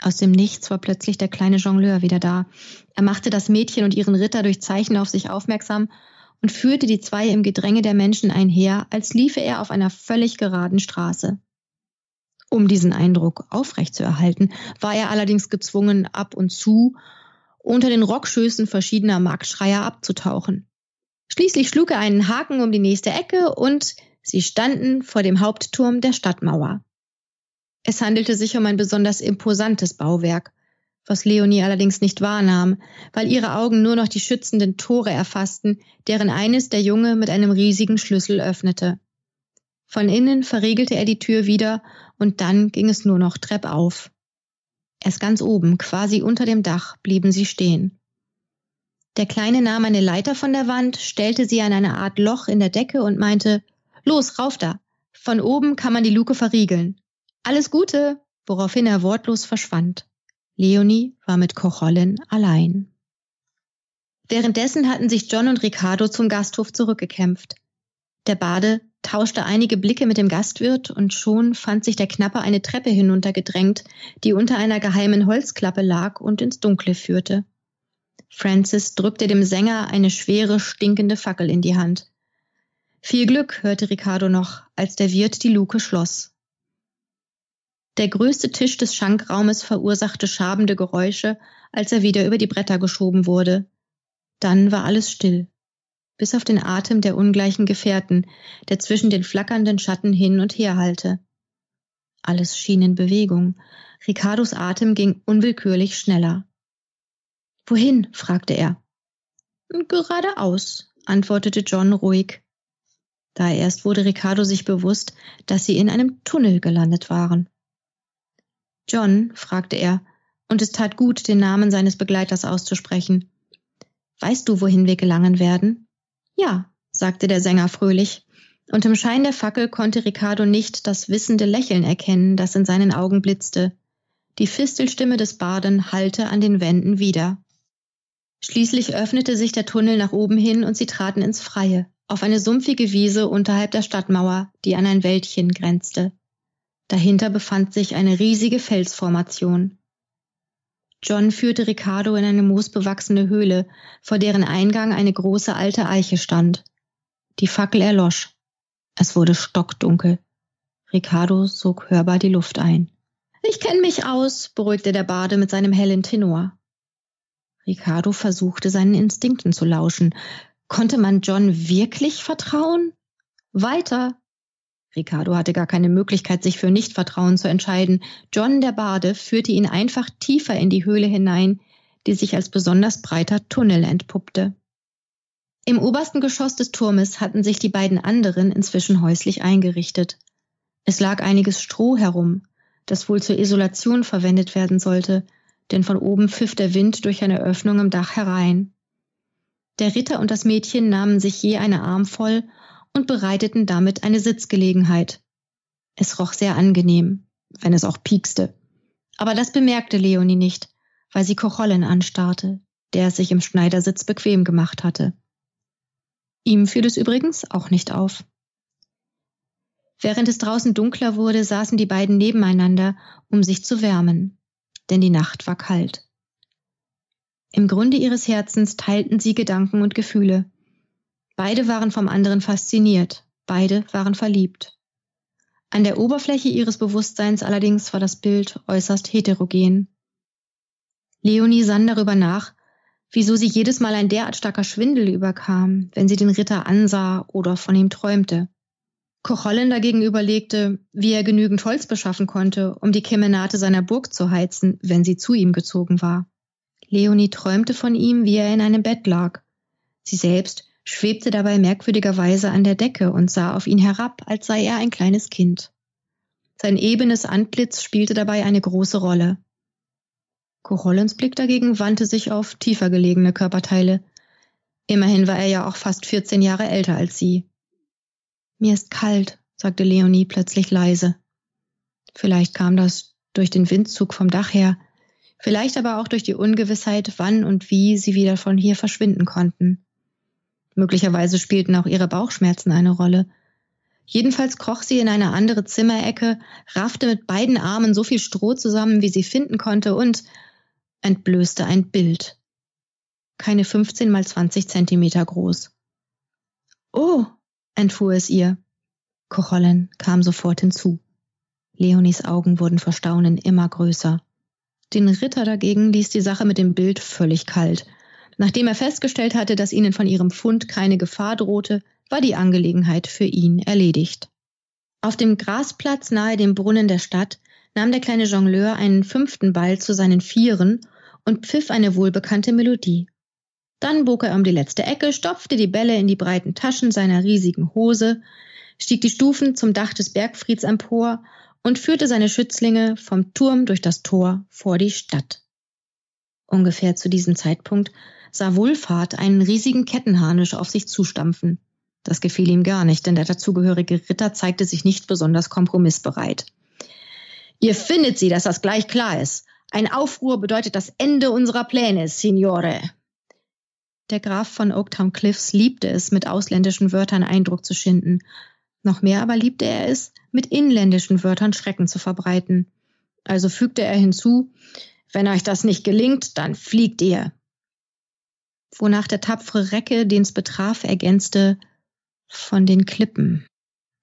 S2: Aus dem Nichts war plötzlich der kleine Jongleur wieder da. Er machte das Mädchen und ihren Ritter durch Zeichen auf sich aufmerksam und führte die zwei im Gedränge der Menschen einher, als liefe er auf einer völlig geraden Straße. Um diesen Eindruck aufrechtzuerhalten, war er allerdings gezwungen, ab und zu unter den Rockschößen verschiedener Marktschreier abzutauchen. Schließlich schlug er einen Haken um die nächste Ecke und sie standen vor dem Hauptturm der Stadtmauer. Es handelte sich um ein besonders imposantes Bauwerk, was Leonie allerdings nicht wahrnahm, weil ihre Augen nur noch die schützenden Tore erfassten, deren eines der Junge mit einem riesigen Schlüssel öffnete. Von innen verriegelte er die Tür wieder und dann ging es nur noch treppauf. Erst ganz oben, quasi unter dem Dach, blieben sie stehen. Der Kleine nahm eine Leiter von der Wand, stellte sie an eine Art Loch in der Decke und meinte, Los, rauf da. Von oben kann man die Luke verriegeln. Alles Gute, woraufhin er wortlos verschwand. Leonie war mit Kochollen allein. Währenddessen hatten sich John und Ricardo zum Gasthof zurückgekämpft. Der Bade tauschte einige Blicke mit dem Gastwirt und schon fand sich der Knappe eine Treppe hinuntergedrängt, die unter einer geheimen Holzklappe lag und ins Dunkle führte. Francis drückte dem Sänger eine schwere, stinkende Fackel in die Hand. Viel Glück, hörte Ricardo noch, als der Wirt die Luke schloss. Der größte Tisch des Schankraumes verursachte schabende Geräusche, als er wieder über die Bretter geschoben wurde. Dann war alles still, bis auf den Atem der ungleichen Gefährten, der zwischen den flackernden Schatten hin und her hallte. Alles schien in Bewegung. Ricardos Atem ging unwillkürlich schneller. Wohin? fragte er. Geradeaus, antwortete John ruhig. Da erst wurde Ricardo sich bewusst, dass sie in einem Tunnel gelandet waren. John, fragte er, und es tat gut, den Namen seines Begleiters auszusprechen. Weißt du, wohin wir gelangen werden? Ja, sagte der Sänger fröhlich, und im Schein der Fackel konnte Ricardo nicht das wissende Lächeln erkennen, das in seinen Augen blitzte. Die Fistelstimme des Barden hallte an den Wänden wieder. Schließlich öffnete sich der Tunnel nach oben hin und sie traten ins Freie, auf eine sumpfige Wiese unterhalb der Stadtmauer, die an ein Wäldchen grenzte. Dahinter befand sich eine riesige Felsformation. John führte Ricardo in eine moosbewachsene Höhle, vor deren Eingang eine große alte Eiche stand. Die Fackel erlosch. Es wurde stockdunkel. Ricardo sog hörbar die Luft ein. Ich kenne mich aus, beruhigte der Bade mit seinem hellen Tenor. Ricardo versuchte seinen Instinkten zu lauschen. Konnte man John wirklich vertrauen? Weiter, Ricardo hatte gar keine Möglichkeit, sich für Nichtvertrauen zu entscheiden. John der Bade führte ihn einfach tiefer in die Höhle hinein, die sich als besonders breiter Tunnel entpuppte. Im obersten Geschoss des Turmes hatten sich die beiden anderen inzwischen häuslich eingerichtet. Es lag einiges Stroh herum, das wohl zur Isolation verwendet werden sollte, denn von oben pfiff der Wind durch eine Öffnung im Dach herein. Der Ritter und das Mädchen nahmen sich je eine Armvoll und bereiteten damit eine Sitzgelegenheit. Es roch sehr angenehm, wenn es auch piekste. Aber das bemerkte Leonie nicht, weil sie Kochollen anstarrte, der es sich im Schneidersitz bequem gemacht hatte. Ihm fiel es übrigens auch nicht auf. Während es draußen dunkler wurde, saßen die beiden nebeneinander, um sich zu wärmen, denn die Nacht war kalt. Im Grunde ihres Herzens teilten sie Gedanken und Gefühle, Beide waren vom anderen fasziniert, beide waren verliebt. An der Oberfläche ihres Bewusstseins allerdings war das Bild äußerst heterogen. Leonie sann darüber nach, wieso sie jedes Mal ein derart starker Schwindel überkam, wenn sie den Ritter ansah oder von ihm träumte. Kochollen dagegen überlegte, wie er genügend Holz beschaffen konnte, um die Kemenate seiner Burg zu heizen, wenn sie zu ihm gezogen war. Leonie träumte von ihm, wie er in einem Bett lag. Sie selbst schwebte dabei merkwürdigerweise an der Decke und sah auf ihn herab, als sei er ein kleines Kind. Sein ebenes Antlitz spielte dabei eine große Rolle. Korollens Blick dagegen wandte sich auf tiefer gelegene Körperteile. Immerhin war er ja auch fast 14 Jahre älter als sie. Mir ist kalt, sagte Leonie plötzlich leise. Vielleicht kam das durch den Windzug vom Dach her, vielleicht aber auch durch die Ungewissheit, wann und wie sie wieder von hier verschwinden konnten. Möglicherweise spielten auch ihre Bauchschmerzen eine Rolle. Jedenfalls kroch sie in eine andere Zimmerecke, raffte mit beiden Armen so viel Stroh zusammen, wie sie finden konnte und entblößte ein Bild. Keine 15 mal 20 Zentimeter groß. Oh, entfuhr es ihr. Kochollen kam sofort hinzu. Leonies Augen wurden vor Staunen immer größer. Den Ritter dagegen ließ die Sache mit dem Bild völlig kalt. Nachdem er festgestellt hatte, dass ihnen von ihrem Fund keine Gefahr drohte, war die Angelegenheit für ihn erledigt. Auf dem Grasplatz nahe dem Brunnen der Stadt nahm der kleine Jongleur einen fünften Ball zu seinen Vieren und pfiff eine wohlbekannte Melodie. Dann bog er um die letzte Ecke, stopfte die Bälle in die breiten Taschen seiner riesigen Hose, stieg die Stufen zum Dach des Bergfrieds empor und führte seine Schützlinge vom Turm durch das Tor vor die Stadt. Ungefähr zu diesem Zeitpunkt sah Wohlfahrt einen riesigen Kettenharnisch auf sich zustampfen. Das gefiel ihm gar nicht, denn der dazugehörige Ritter zeigte sich nicht besonders kompromissbereit. Ihr findet sie, dass das gleich klar ist. Ein Aufruhr bedeutet das Ende unserer Pläne, Signore. Der Graf von Oaktown Cliffs liebte es, mit ausländischen Wörtern Eindruck zu schinden. Noch mehr aber liebte er es, mit inländischen Wörtern Schrecken zu verbreiten. Also fügte er hinzu, wenn euch das nicht gelingt, dann fliegt ihr. Wonach der tapfere Recke, den es betraf, ergänzte, von den Klippen.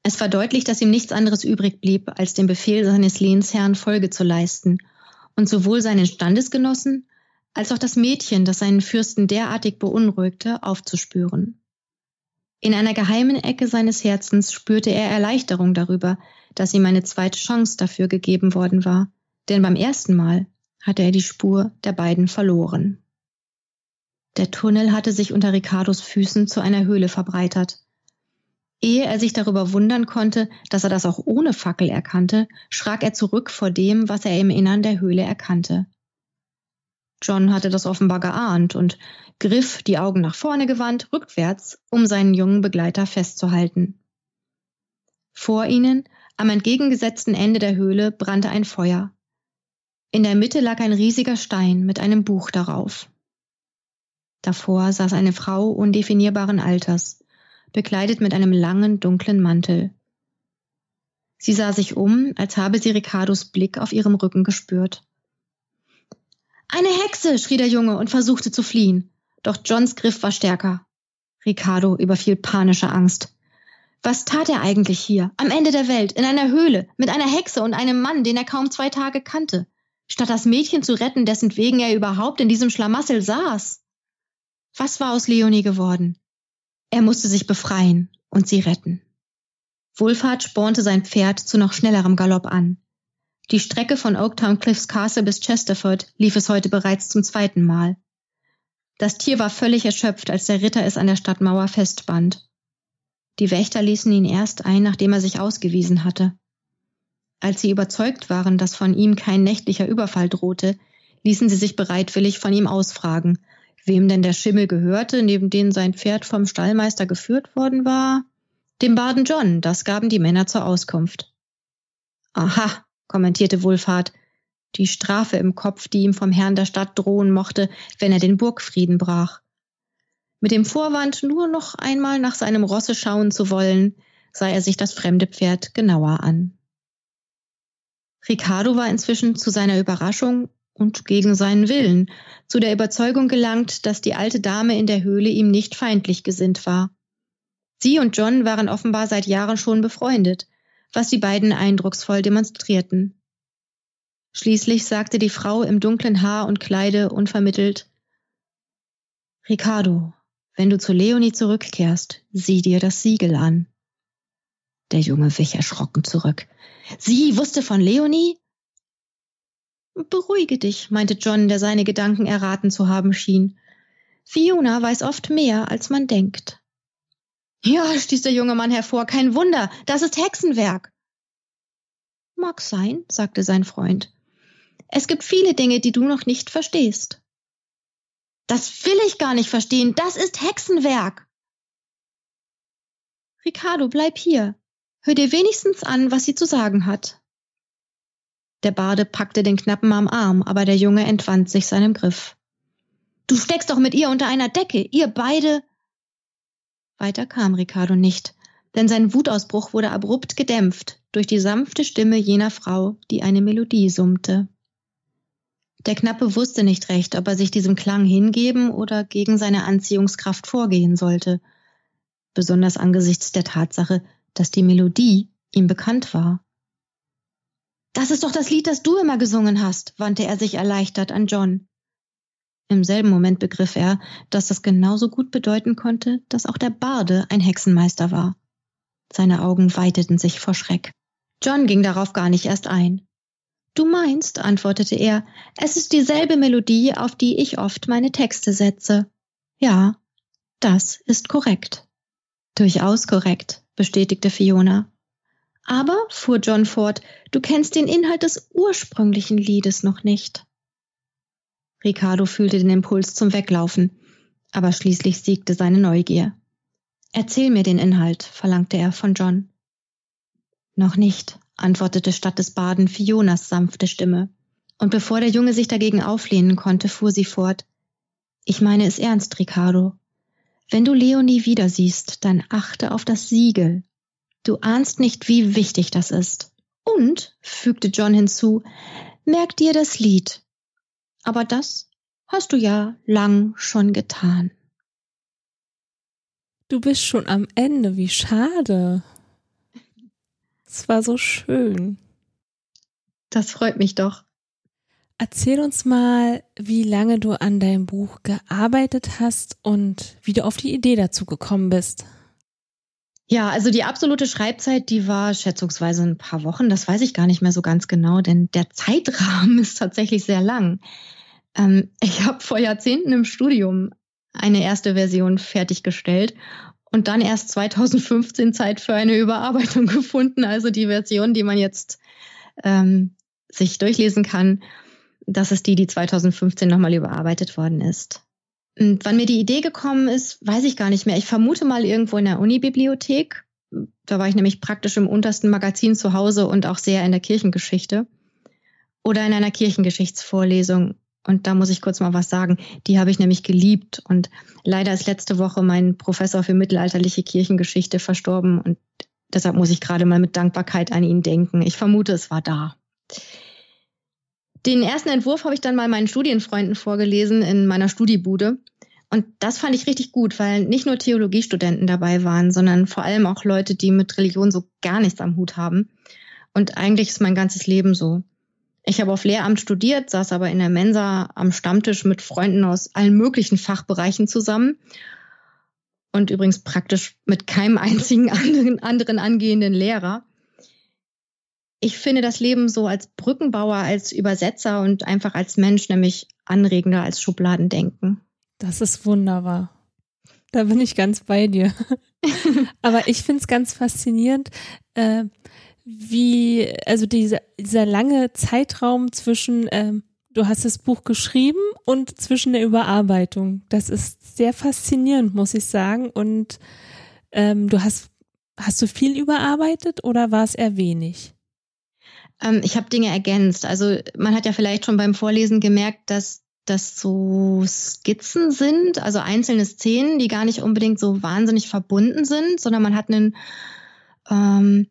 S2: Es war deutlich, dass ihm nichts anderes übrig blieb, als dem Befehl seines Lehnsherrn Folge zu leisten und sowohl seinen Standesgenossen als auch das Mädchen, das seinen Fürsten derartig beunruhigte, aufzuspüren. In einer geheimen Ecke seines Herzens spürte er Erleichterung darüber, dass ihm eine zweite Chance dafür gegeben worden war, denn beim ersten Mal hatte er die Spur der beiden verloren. Der Tunnel hatte sich unter Ricardos Füßen zu einer Höhle verbreitert. Ehe er sich darüber wundern konnte, dass er das auch ohne Fackel erkannte, schrak er zurück vor dem, was er im Innern der Höhle erkannte. John hatte das offenbar geahnt und griff, die Augen nach vorne gewandt, rückwärts, um seinen jungen Begleiter festzuhalten. Vor ihnen, am entgegengesetzten Ende der Höhle, brannte ein Feuer. In der Mitte lag ein riesiger Stein mit einem Buch darauf. Davor saß eine Frau undefinierbaren Alters, bekleidet mit einem langen, dunklen Mantel. Sie sah sich um, als habe sie Ricardos Blick auf ihrem Rücken gespürt. Eine Hexe, schrie der Junge und versuchte zu fliehen. Doch Johns Griff war stärker. Ricardo überfiel panische Angst. Was tat er eigentlich hier, am Ende der Welt, in einer Höhle, mit einer Hexe und einem Mann, den er kaum zwei Tage kannte, statt das Mädchen zu retten, dessen wegen er überhaupt in diesem Schlamassel saß? Was war aus Leonie geworden? Er musste sich befreien und sie retten. Wohlfahrt spornte sein Pferd zu noch schnellerem Galopp an. Die Strecke von Oaktown Cliffs Castle bis Chesterford lief es heute bereits zum zweiten Mal. Das Tier war völlig erschöpft, als der Ritter es an der Stadtmauer festband. Die Wächter ließen ihn erst ein, nachdem er sich ausgewiesen hatte. Als sie überzeugt waren, dass von ihm kein nächtlicher Überfall drohte, ließen sie sich bereitwillig von ihm ausfragen, Wem denn der Schimmel gehörte, neben dem sein Pferd vom Stallmeister geführt worden war? Dem Baden John, das gaben die Männer zur Auskunft. Aha, kommentierte Wohlfahrt, die Strafe im Kopf, die ihm vom Herrn der Stadt drohen mochte, wenn er den Burgfrieden brach. Mit dem Vorwand, nur noch einmal nach seinem Rosse schauen zu wollen, sah er sich das fremde Pferd genauer an. Ricardo war inzwischen zu seiner Überraschung und gegen seinen Willen zu der Überzeugung gelangt, dass die alte Dame in der Höhle ihm nicht feindlich gesinnt war. Sie und John waren offenbar seit Jahren schon befreundet, was die beiden eindrucksvoll demonstrierten. Schließlich sagte die Frau im dunklen Haar und Kleide unvermittelt Ricardo, wenn du zu Leonie zurückkehrst, sieh dir das Siegel an. Der Junge wich erschrocken zurück. Sie wusste von Leonie? Beruhige dich, meinte John, der seine Gedanken erraten zu haben schien. Fiona weiß oft mehr, als man denkt. Ja, stieß der junge Mann hervor, kein Wunder, das ist Hexenwerk. Mag sein, sagte sein Freund. Es gibt viele Dinge, die du noch nicht verstehst. Das will ich gar nicht verstehen, das ist Hexenwerk. Ricardo, bleib hier. Hör dir wenigstens an, was sie zu sagen hat. Der Barde packte den Knappen am Arm, aber der Junge entwand sich seinem Griff. Du steckst doch mit ihr unter einer Decke, ihr beide. Weiter kam Ricardo nicht, denn sein Wutausbruch wurde abrupt gedämpft durch die sanfte Stimme jener Frau, die eine Melodie summte. Der Knappe wusste nicht recht, ob er sich diesem Klang hingeben oder gegen seine Anziehungskraft vorgehen sollte, besonders angesichts der Tatsache, dass die Melodie ihm bekannt war. Das ist doch das Lied, das du immer gesungen hast, wandte er sich erleichtert an John. Im selben Moment begriff er, dass das genauso gut bedeuten konnte, dass auch der Barde ein Hexenmeister war. Seine Augen weiteten sich vor Schreck. John ging darauf gar nicht erst ein. Du meinst, antwortete er, es ist dieselbe Melodie, auf die ich oft meine Texte setze. Ja, das ist korrekt. Durchaus korrekt, bestätigte Fiona. Aber, fuhr John fort, du kennst den Inhalt des ursprünglichen Liedes noch nicht. Ricardo fühlte den Impuls zum Weglaufen, aber schließlich siegte seine Neugier. Erzähl mir den Inhalt, verlangte er von John. Noch nicht, antwortete statt des Baden Fionas sanfte Stimme. Und bevor der Junge sich dagegen auflehnen konnte, fuhr sie fort. Ich meine es ernst, Ricardo. Wenn du Leonie wieder siehst, dann achte auf das Siegel. Du ahnst nicht, wie wichtig das ist. Und, fügte John hinzu, merk dir das Lied. Aber das hast du ja lang schon getan.
S1: Du bist schon am Ende, wie schade. Es war so schön.
S2: Das freut mich doch.
S1: Erzähl uns mal, wie lange du an deinem Buch gearbeitet hast und wie du auf die Idee dazu gekommen bist.
S2: Ja, also die absolute Schreibzeit, die war schätzungsweise ein paar Wochen. Das weiß ich gar nicht mehr so ganz genau, denn der Zeitrahmen (laughs) ist tatsächlich sehr lang. Ähm, ich habe vor Jahrzehnten im Studium eine erste Version fertiggestellt und dann erst 2015 Zeit für eine Überarbeitung (laughs) gefunden. Also die Version, die man jetzt ähm, sich durchlesen kann, das ist die, die 2015 nochmal überarbeitet worden ist. Und wann mir die Idee gekommen ist, weiß ich gar nicht mehr. Ich vermute mal irgendwo in der Unibibliothek. Da war ich nämlich praktisch im untersten Magazin zu Hause und auch sehr in der Kirchengeschichte. Oder in einer Kirchengeschichtsvorlesung. Und da muss ich kurz mal was sagen. Die habe ich nämlich geliebt. Und leider ist letzte Woche mein Professor für mittelalterliche Kirchengeschichte verstorben. Und deshalb muss ich gerade mal mit Dankbarkeit an ihn denken. Ich vermute, es war da. Den ersten Entwurf habe ich dann mal meinen Studienfreunden vorgelesen in meiner Studiebude. Und das fand ich richtig gut, weil nicht nur Theologiestudenten dabei waren, sondern vor allem auch Leute, die mit Religion so gar nichts am Hut haben. Und eigentlich ist mein ganzes Leben so. Ich habe auf Lehramt studiert, saß aber in der Mensa am Stammtisch mit Freunden aus allen möglichen Fachbereichen zusammen und übrigens praktisch mit keinem einzigen (laughs) anderen, anderen angehenden Lehrer. Ich finde das Leben so als Brückenbauer, als Übersetzer und einfach als Mensch nämlich anregender als Schubladendenken.
S1: Das ist wunderbar. Da bin ich ganz bei dir. (laughs) Aber ich finde es ganz faszinierend, äh, wie, also dieser, dieser lange Zeitraum zwischen, ähm, du hast das Buch geschrieben und zwischen der Überarbeitung. Das ist sehr faszinierend, muss ich sagen. Und ähm, du hast, hast du viel überarbeitet oder war es eher wenig?
S2: Ähm, ich habe Dinge ergänzt. Also man hat ja vielleicht schon beim Vorlesen gemerkt, dass das so Skizzen sind, also einzelne Szenen, die gar nicht unbedingt so wahnsinnig verbunden sind, sondern man hat einen ähm,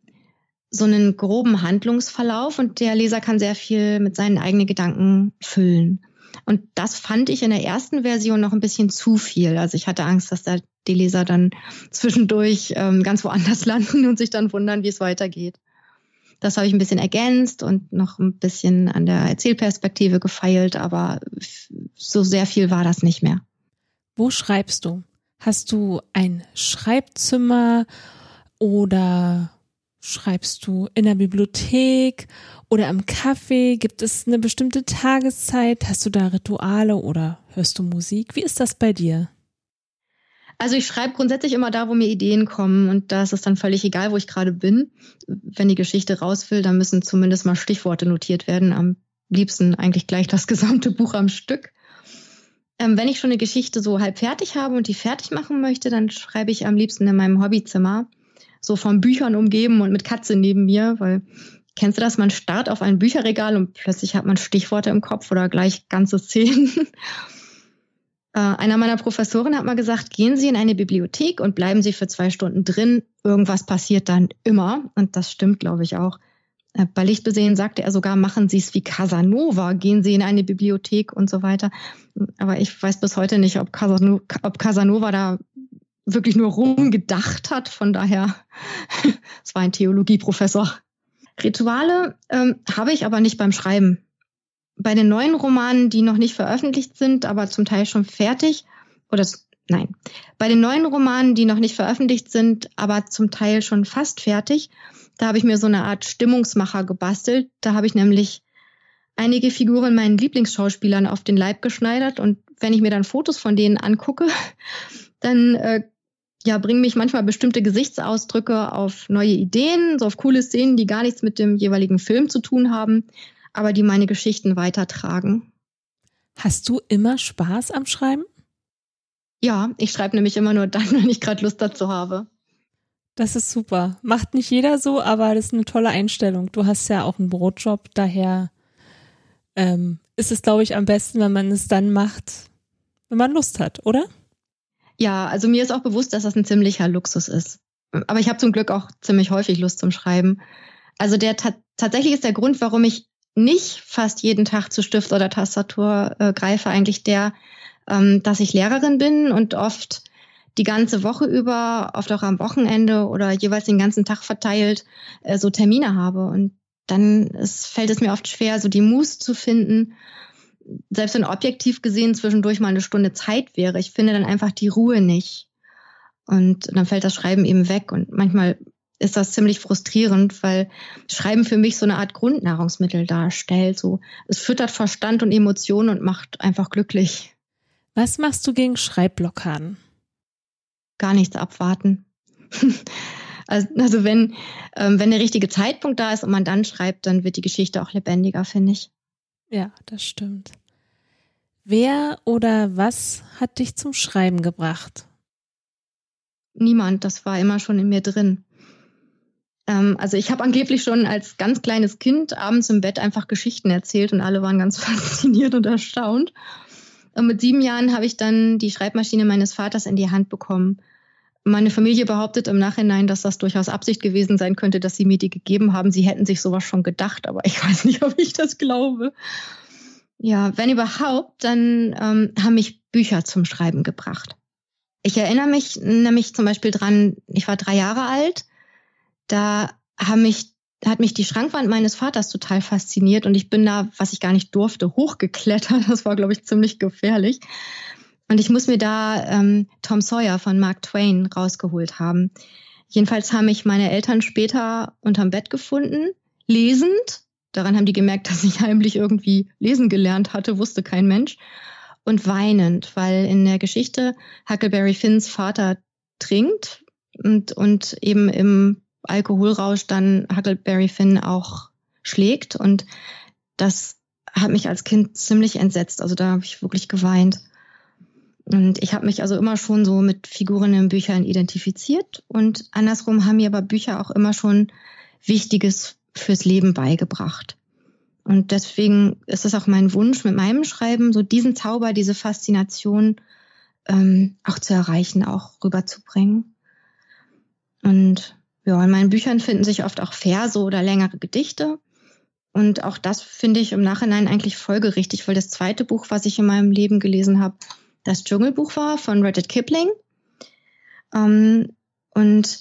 S2: so einen groben Handlungsverlauf und der Leser kann sehr viel mit seinen eigenen Gedanken füllen. Und das fand ich in der ersten Version noch ein bisschen zu viel. Also ich hatte Angst, dass da die Leser dann zwischendurch ähm, ganz woanders (laughs) landen und sich dann wundern, wie es weitergeht. Das habe ich ein bisschen ergänzt und noch ein bisschen an der Erzählperspektive gefeilt, aber so sehr viel war das nicht mehr.
S1: Wo schreibst du? Hast du ein Schreibzimmer oder Schreibst du in der Bibliothek oder im Café? Gibt es eine bestimmte Tageszeit? Hast du da Rituale oder hörst du Musik? Wie ist das bei dir?
S2: Also ich schreibe grundsätzlich immer da, wo mir Ideen kommen und da ist es dann völlig egal, wo ich gerade bin. Wenn die Geschichte raus will, dann müssen zumindest mal Stichworte notiert werden. Am liebsten eigentlich gleich das (laughs) gesamte Buch am Stück. Ähm, wenn ich schon eine Geschichte so halb fertig habe und die fertig machen möchte, dann schreibe ich am liebsten in meinem Hobbyzimmer so von Büchern umgeben und mit Katze neben mir, weil Kennst du das? Man starrt auf ein Bücherregal und plötzlich hat man Stichworte im Kopf oder gleich ganze Szenen. (laughs) Äh, einer meiner Professoren hat mal gesagt, gehen Sie in eine Bibliothek und bleiben Sie für zwei Stunden drin. Irgendwas passiert dann immer. Und das stimmt, glaube ich, auch. Äh, bei Lichtbesehen sagte er sogar, machen Sie es wie Casanova, gehen Sie in eine Bibliothek und so weiter. Aber ich weiß bis heute nicht, ob Casanova, ob Casanova da wirklich nur rumgedacht hat. Von daher, (laughs) es war ein Theologieprofessor. Rituale ähm, habe ich aber nicht beim Schreiben. Bei den neuen Romanen, die noch nicht veröffentlicht sind, aber zum Teil schon fertig, oder nein, bei den neuen Romanen, die noch nicht veröffentlicht sind, aber zum Teil schon fast fertig, da habe ich mir so eine Art Stimmungsmacher gebastelt. Da habe ich nämlich einige Figuren meinen Lieblingsschauspielern auf den Leib geschneidert. Und wenn ich mir dann Fotos von denen angucke, (laughs) dann äh, ja, bringen mich manchmal bestimmte Gesichtsausdrücke auf neue Ideen, so auf coole Szenen, die gar nichts mit dem jeweiligen Film zu tun haben, aber die meine Geschichten weitertragen.
S1: Hast du immer Spaß am Schreiben?
S2: Ja, ich schreibe nämlich immer nur dann, (laughs) wenn ich gerade Lust dazu habe.
S1: Das ist super. Macht nicht jeder so, aber das ist eine tolle Einstellung. Du hast ja auch einen Brotjob, daher ähm, ist es, glaube ich, am besten, wenn man es dann macht, wenn man Lust hat, oder?
S2: Ja, also mir ist auch bewusst, dass das ein ziemlicher Luxus ist. Aber ich habe zum Glück auch ziemlich häufig Lust zum Schreiben. Also der tatsächlich ist der Grund, warum ich nicht fast jeden Tag zu Stift oder Tastatur äh, greife, eigentlich der, ähm, dass ich Lehrerin bin und oft die ganze Woche über, oft auch am Wochenende oder jeweils den ganzen Tag verteilt, äh, so Termine habe. Und dann ist, fällt es mir oft schwer, so die Muße zu finden, selbst wenn objektiv gesehen zwischendurch mal eine Stunde Zeit wäre, ich finde dann einfach die Ruhe nicht. Und dann fällt das Schreiben eben weg. Und manchmal ist das ziemlich frustrierend, weil Schreiben für mich so eine Art Grundnahrungsmittel darstellt. So, es füttert Verstand und Emotionen und macht einfach glücklich.
S1: Was machst du gegen Schreibblockaden?
S2: Gar nichts abwarten. (laughs) also, also, wenn, ähm, wenn der richtige Zeitpunkt da ist und man dann schreibt, dann wird die Geschichte auch lebendiger, finde ich.
S1: Ja, das stimmt. Wer oder was hat dich zum Schreiben gebracht?
S2: Niemand, das war immer schon in mir drin. Ähm, also ich habe angeblich schon als ganz kleines Kind abends im Bett einfach Geschichten erzählt und alle waren ganz (laughs) fasziniert und erstaunt. Und mit sieben Jahren habe ich dann die Schreibmaschine meines Vaters in die Hand bekommen. Meine Familie behauptet im Nachhinein, dass das durchaus Absicht gewesen sein könnte, dass sie mir die gegeben haben. Sie hätten sich sowas schon gedacht, aber ich (laughs) weiß nicht, ob ich das glaube. Ja, wenn überhaupt, dann ähm, haben mich Bücher zum Schreiben gebracht. Ich erinnere mich nämlich zum Beispiel dran, ich war drei Jahre alt, da haben mich, hat mich die Schrankwand meines Vaters total fasziniert und ich bin da, was ich gar nicht durfte, hochgeklettert. Das war, glaube ich, ziemlich gefährlich. Und ich muss mir da ähm, Tom Sawyer von Mark Twain rausgeholt haben. Jedenfalls haben mich meine Eltern später unterm Bett gefunden, lesend. Daran haben die gemerkt, dass ich heimlich irgendwie lesen gelernt hatte, wusste kein Mensch. Und weinend, weil in der Geschichte Huckleberry Finns Vater trinkt und, und eben im Alkoholrausch dann Huckleberry Finn auch schlägt. Und das hat mich als Kind ziemlich entsetzt. Also da habe ich wirklich geweint. Und ich habe mich also immer schon so mit Figuren in Büchern identifiziert und andersrum haben mir aber Bücher auch immer schon Wichtiges fürs Leben beigebracht. Und deswegen ist es auch mein Wunsch mit meinem Schreiben, so diesen Zauber, diese Faszination ähm, auch zu erreichen, auch rüberzubringen. Und ja, in meinen Büchern finden sich oft auch Verse oder längere Gedichte. Und auch das finde ich im Nachhinein eigentlich folgerichtig, weil das zweite Buch, was ich in meinem Leben gelesen habe, das Dschungelbuch war von Rudyard Kipling. Ähm, und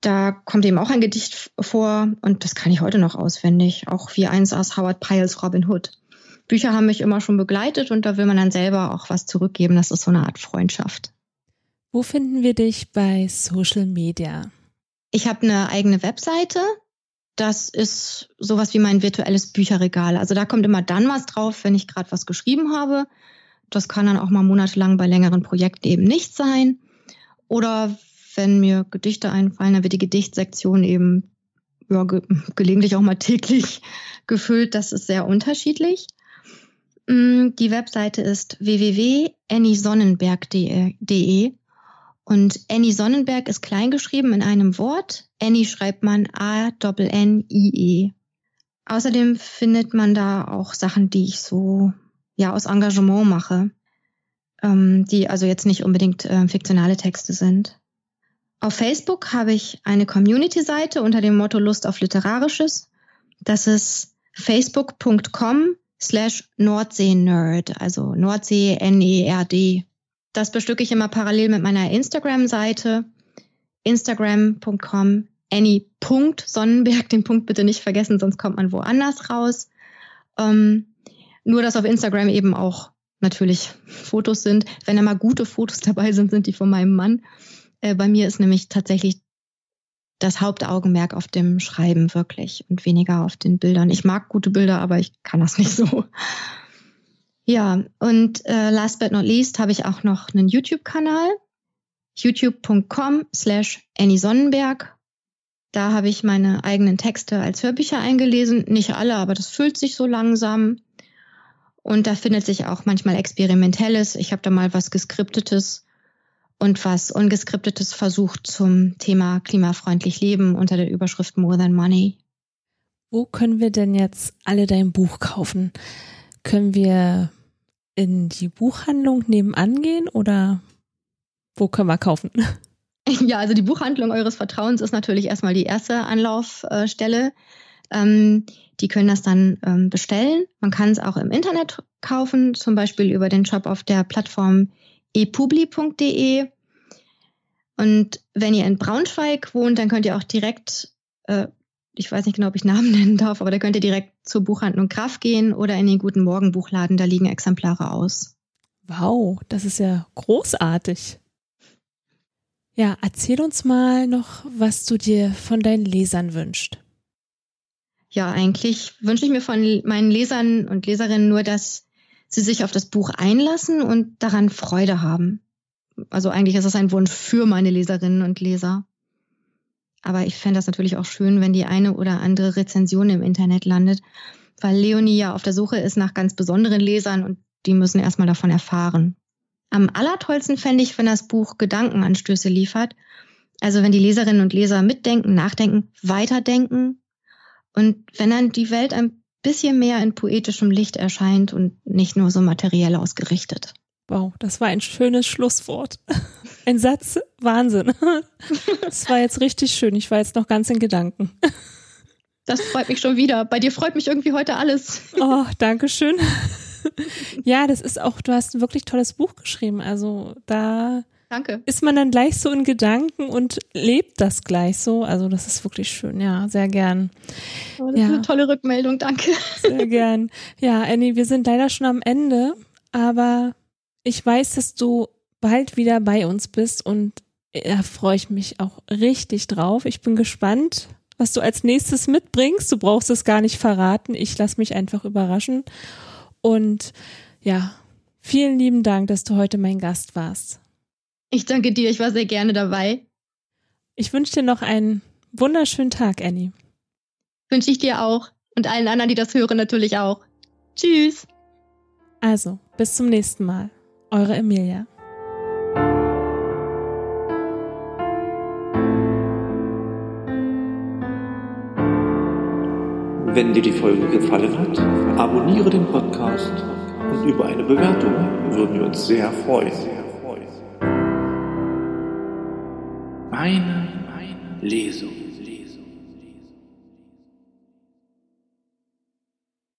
S2: da kommt eben auch ein Gedicht vor und das kann ich heute noch auswendig, auch wie eins aus Howard Pyles Robin Hood. Bücher haben mich immer schon begleitet und da will man dann selber auch was zurückgeben. Das ist so eine Art Freundschaft.
S1: Wo finden wir dich bei Social Media?
S2: Ich habe eine eigene Webseite. Das ist sowas wie mein virtuelles Bücherregal. Also da kommt immer dann was drauf, wenn ich gerade was geschrieben habe. Das kann dann auch mal monatelang bei längeren Projekten eben nicht sein. Oder wenn mir Gedichte einfallen, dann wird die Gedichtsektion eben ja, ge gelegentlich auch mal täglich (laughs) gefüllt. Das ist sehr unterschiedlich. Mm, die Webseite ist www.annisonnenberg.de Und Annie Sonnenberg ist kleingeschrieben in einem Wort. Annie schreibt man A-N-N-I-E. Außerdem findet man da auch Sachen, die ich so ja aus Engagement mache, ähm, die also jetzt nicht unbedingt äh, fiktionale Texte sind. Auf Facebook habe ich eine Community-Seite unter dem Motto Lust auf Literarisches. Das ist facebook.com slash Nordsee-Nerd, also Nordsee N-E-R-D. Das bestücke ich immer parallel mit meiner Instagram-Seite, instagram.com Annie.Sonnenberg, den Punkt bitte nicht vergessen, sonst kommt man woanders raus. Ähm, nur, dass auf Instagram eben auch natürlich Fotos sind. Wenn da mal gute Fotos dabei sind, sind die von meinem Mann. Äh, bei mir ist nämlich tatsächlich das Hauptaugenmerk auf dem Schreiben wirklich und weniger auf den Bildern. Ich mag gute Bilder, aber ich kann das nicht so. Ja, und äh, last but not least habe ich auch noch einen YouTube-Kanal, youtube.com slash Sonnenberg. Da habe ich meine eigenen Texte als Hörbücher eingelesen. Nicht alle, aber das füllt sich so langsam. Und da findet sich auch manchmal Experimentelles. Ich habe da mal was Geskriptetes und was Ungeskriptetes versucht zum Thema klimafreundlich Leben unter der Überschrift More Than Money.
S1: Wo können wir denn jetzt alle dein Buch kaufen? Können wir in die Buchhandlung nebenan gehen oder wo können wir kaufen? (laughs)
S2: Ja, also die Buchhandlung eures Vertrauens ist natürlich erstmal die erste Anlaufstelle. Ähm, die können das dann ähm, bestellen. Man kann es auch im Internet kaufen, zum Beispiel über den Shop auf der Plattform epubli.de. Und wenn ihr in Braunschweig wohnt, dann könnt ihr auch direkt, äh, ich weiß nicht genau, ob ich Namen (laughs) nennen darf, aber da könnt ihr direkt zur Buchhandlung Graf gehen oder in den Guten Morgen Buchladen, da liegen Exemplare aus.
S1: Wow, das ist ja großartig. Ja, erzähl uns mal noch, was du dir von deinen Lesern wünschst
S2: ja, eigentlich wünsche ich mir von meinen Lesern und Leserinnen nur, dass sie sich auf das Buch einlassen und daran Freude haben. Also eigentlich ist das ein Wunsch für meine Leserinnen und Leser. Aber ich fände das natürlich auch schön, wenn die eine oder andere Rezension im Internet landet, weil Leonie ja auf der Suche ist nach ganz besonderen Lesern und die müssen erstmal davon erfahren. Am allertollsten fände ich, wenn das Buch Gedankenanstöße liefert. Also wenn die Leserinnen und Leser mitdenken, nachdenken, weiterdenken und wenn dann die Welt ein bisschen mehr in poetischem Licht erscheint und nicht nur so materiell ausgerichtet.
S1: Wow, das war ein schönes Schlusswort. (laughs) Ein Satz, Wahnsinn. (laughs) Das war jetzt richtig schön. Ich war jetzt noch ganz in Gedanken.
S2: Das freut mich schon wieder. Bei dir freut mich irgendwie heute alles.
S1: Oh, danke schön. Ja, das ist auch, du hast ein wirklich tolles Buch geschrieben. Also da
S2: Danke.
S1: Ist man dann gleich so in Gedanken und lebt das gleich so? Also das ist wirklich schön, ja, sehr gern.
S2: Oh, das ja. ist eine tolle Rückmeldung, danke.
S1: Sehr gern. Ja, Annie, wir sind leider schon am Ende, aber ich weiß, dass du bald wieder bei uns bist und da freue ich mich auch richtig drauf. Ich bin gespannt, was du als nächstes mitbringst. Du brauchst es gar nicht verraten. Ich lasse mich einfach überraschen. Und ja, vielen lieben Dank, dass du heute mein Gast warst.
S2: Ich danke dir, ich war sehr gerne dabei.
S1: Ich wünsche dir noch einen wunderschönen Tag, Annie.
S2: Wünsche ich dir auch und allen anderen, die das hören, natürlich auch. Tschüss.
S1: Also, bis zum nächsten Mal. Eure Emilia.
S3: Wenn dir die Folge gefallen hat, abonniere den Podcast und über eine Bewertung würden wir uns sehr freuen. meine Lesung.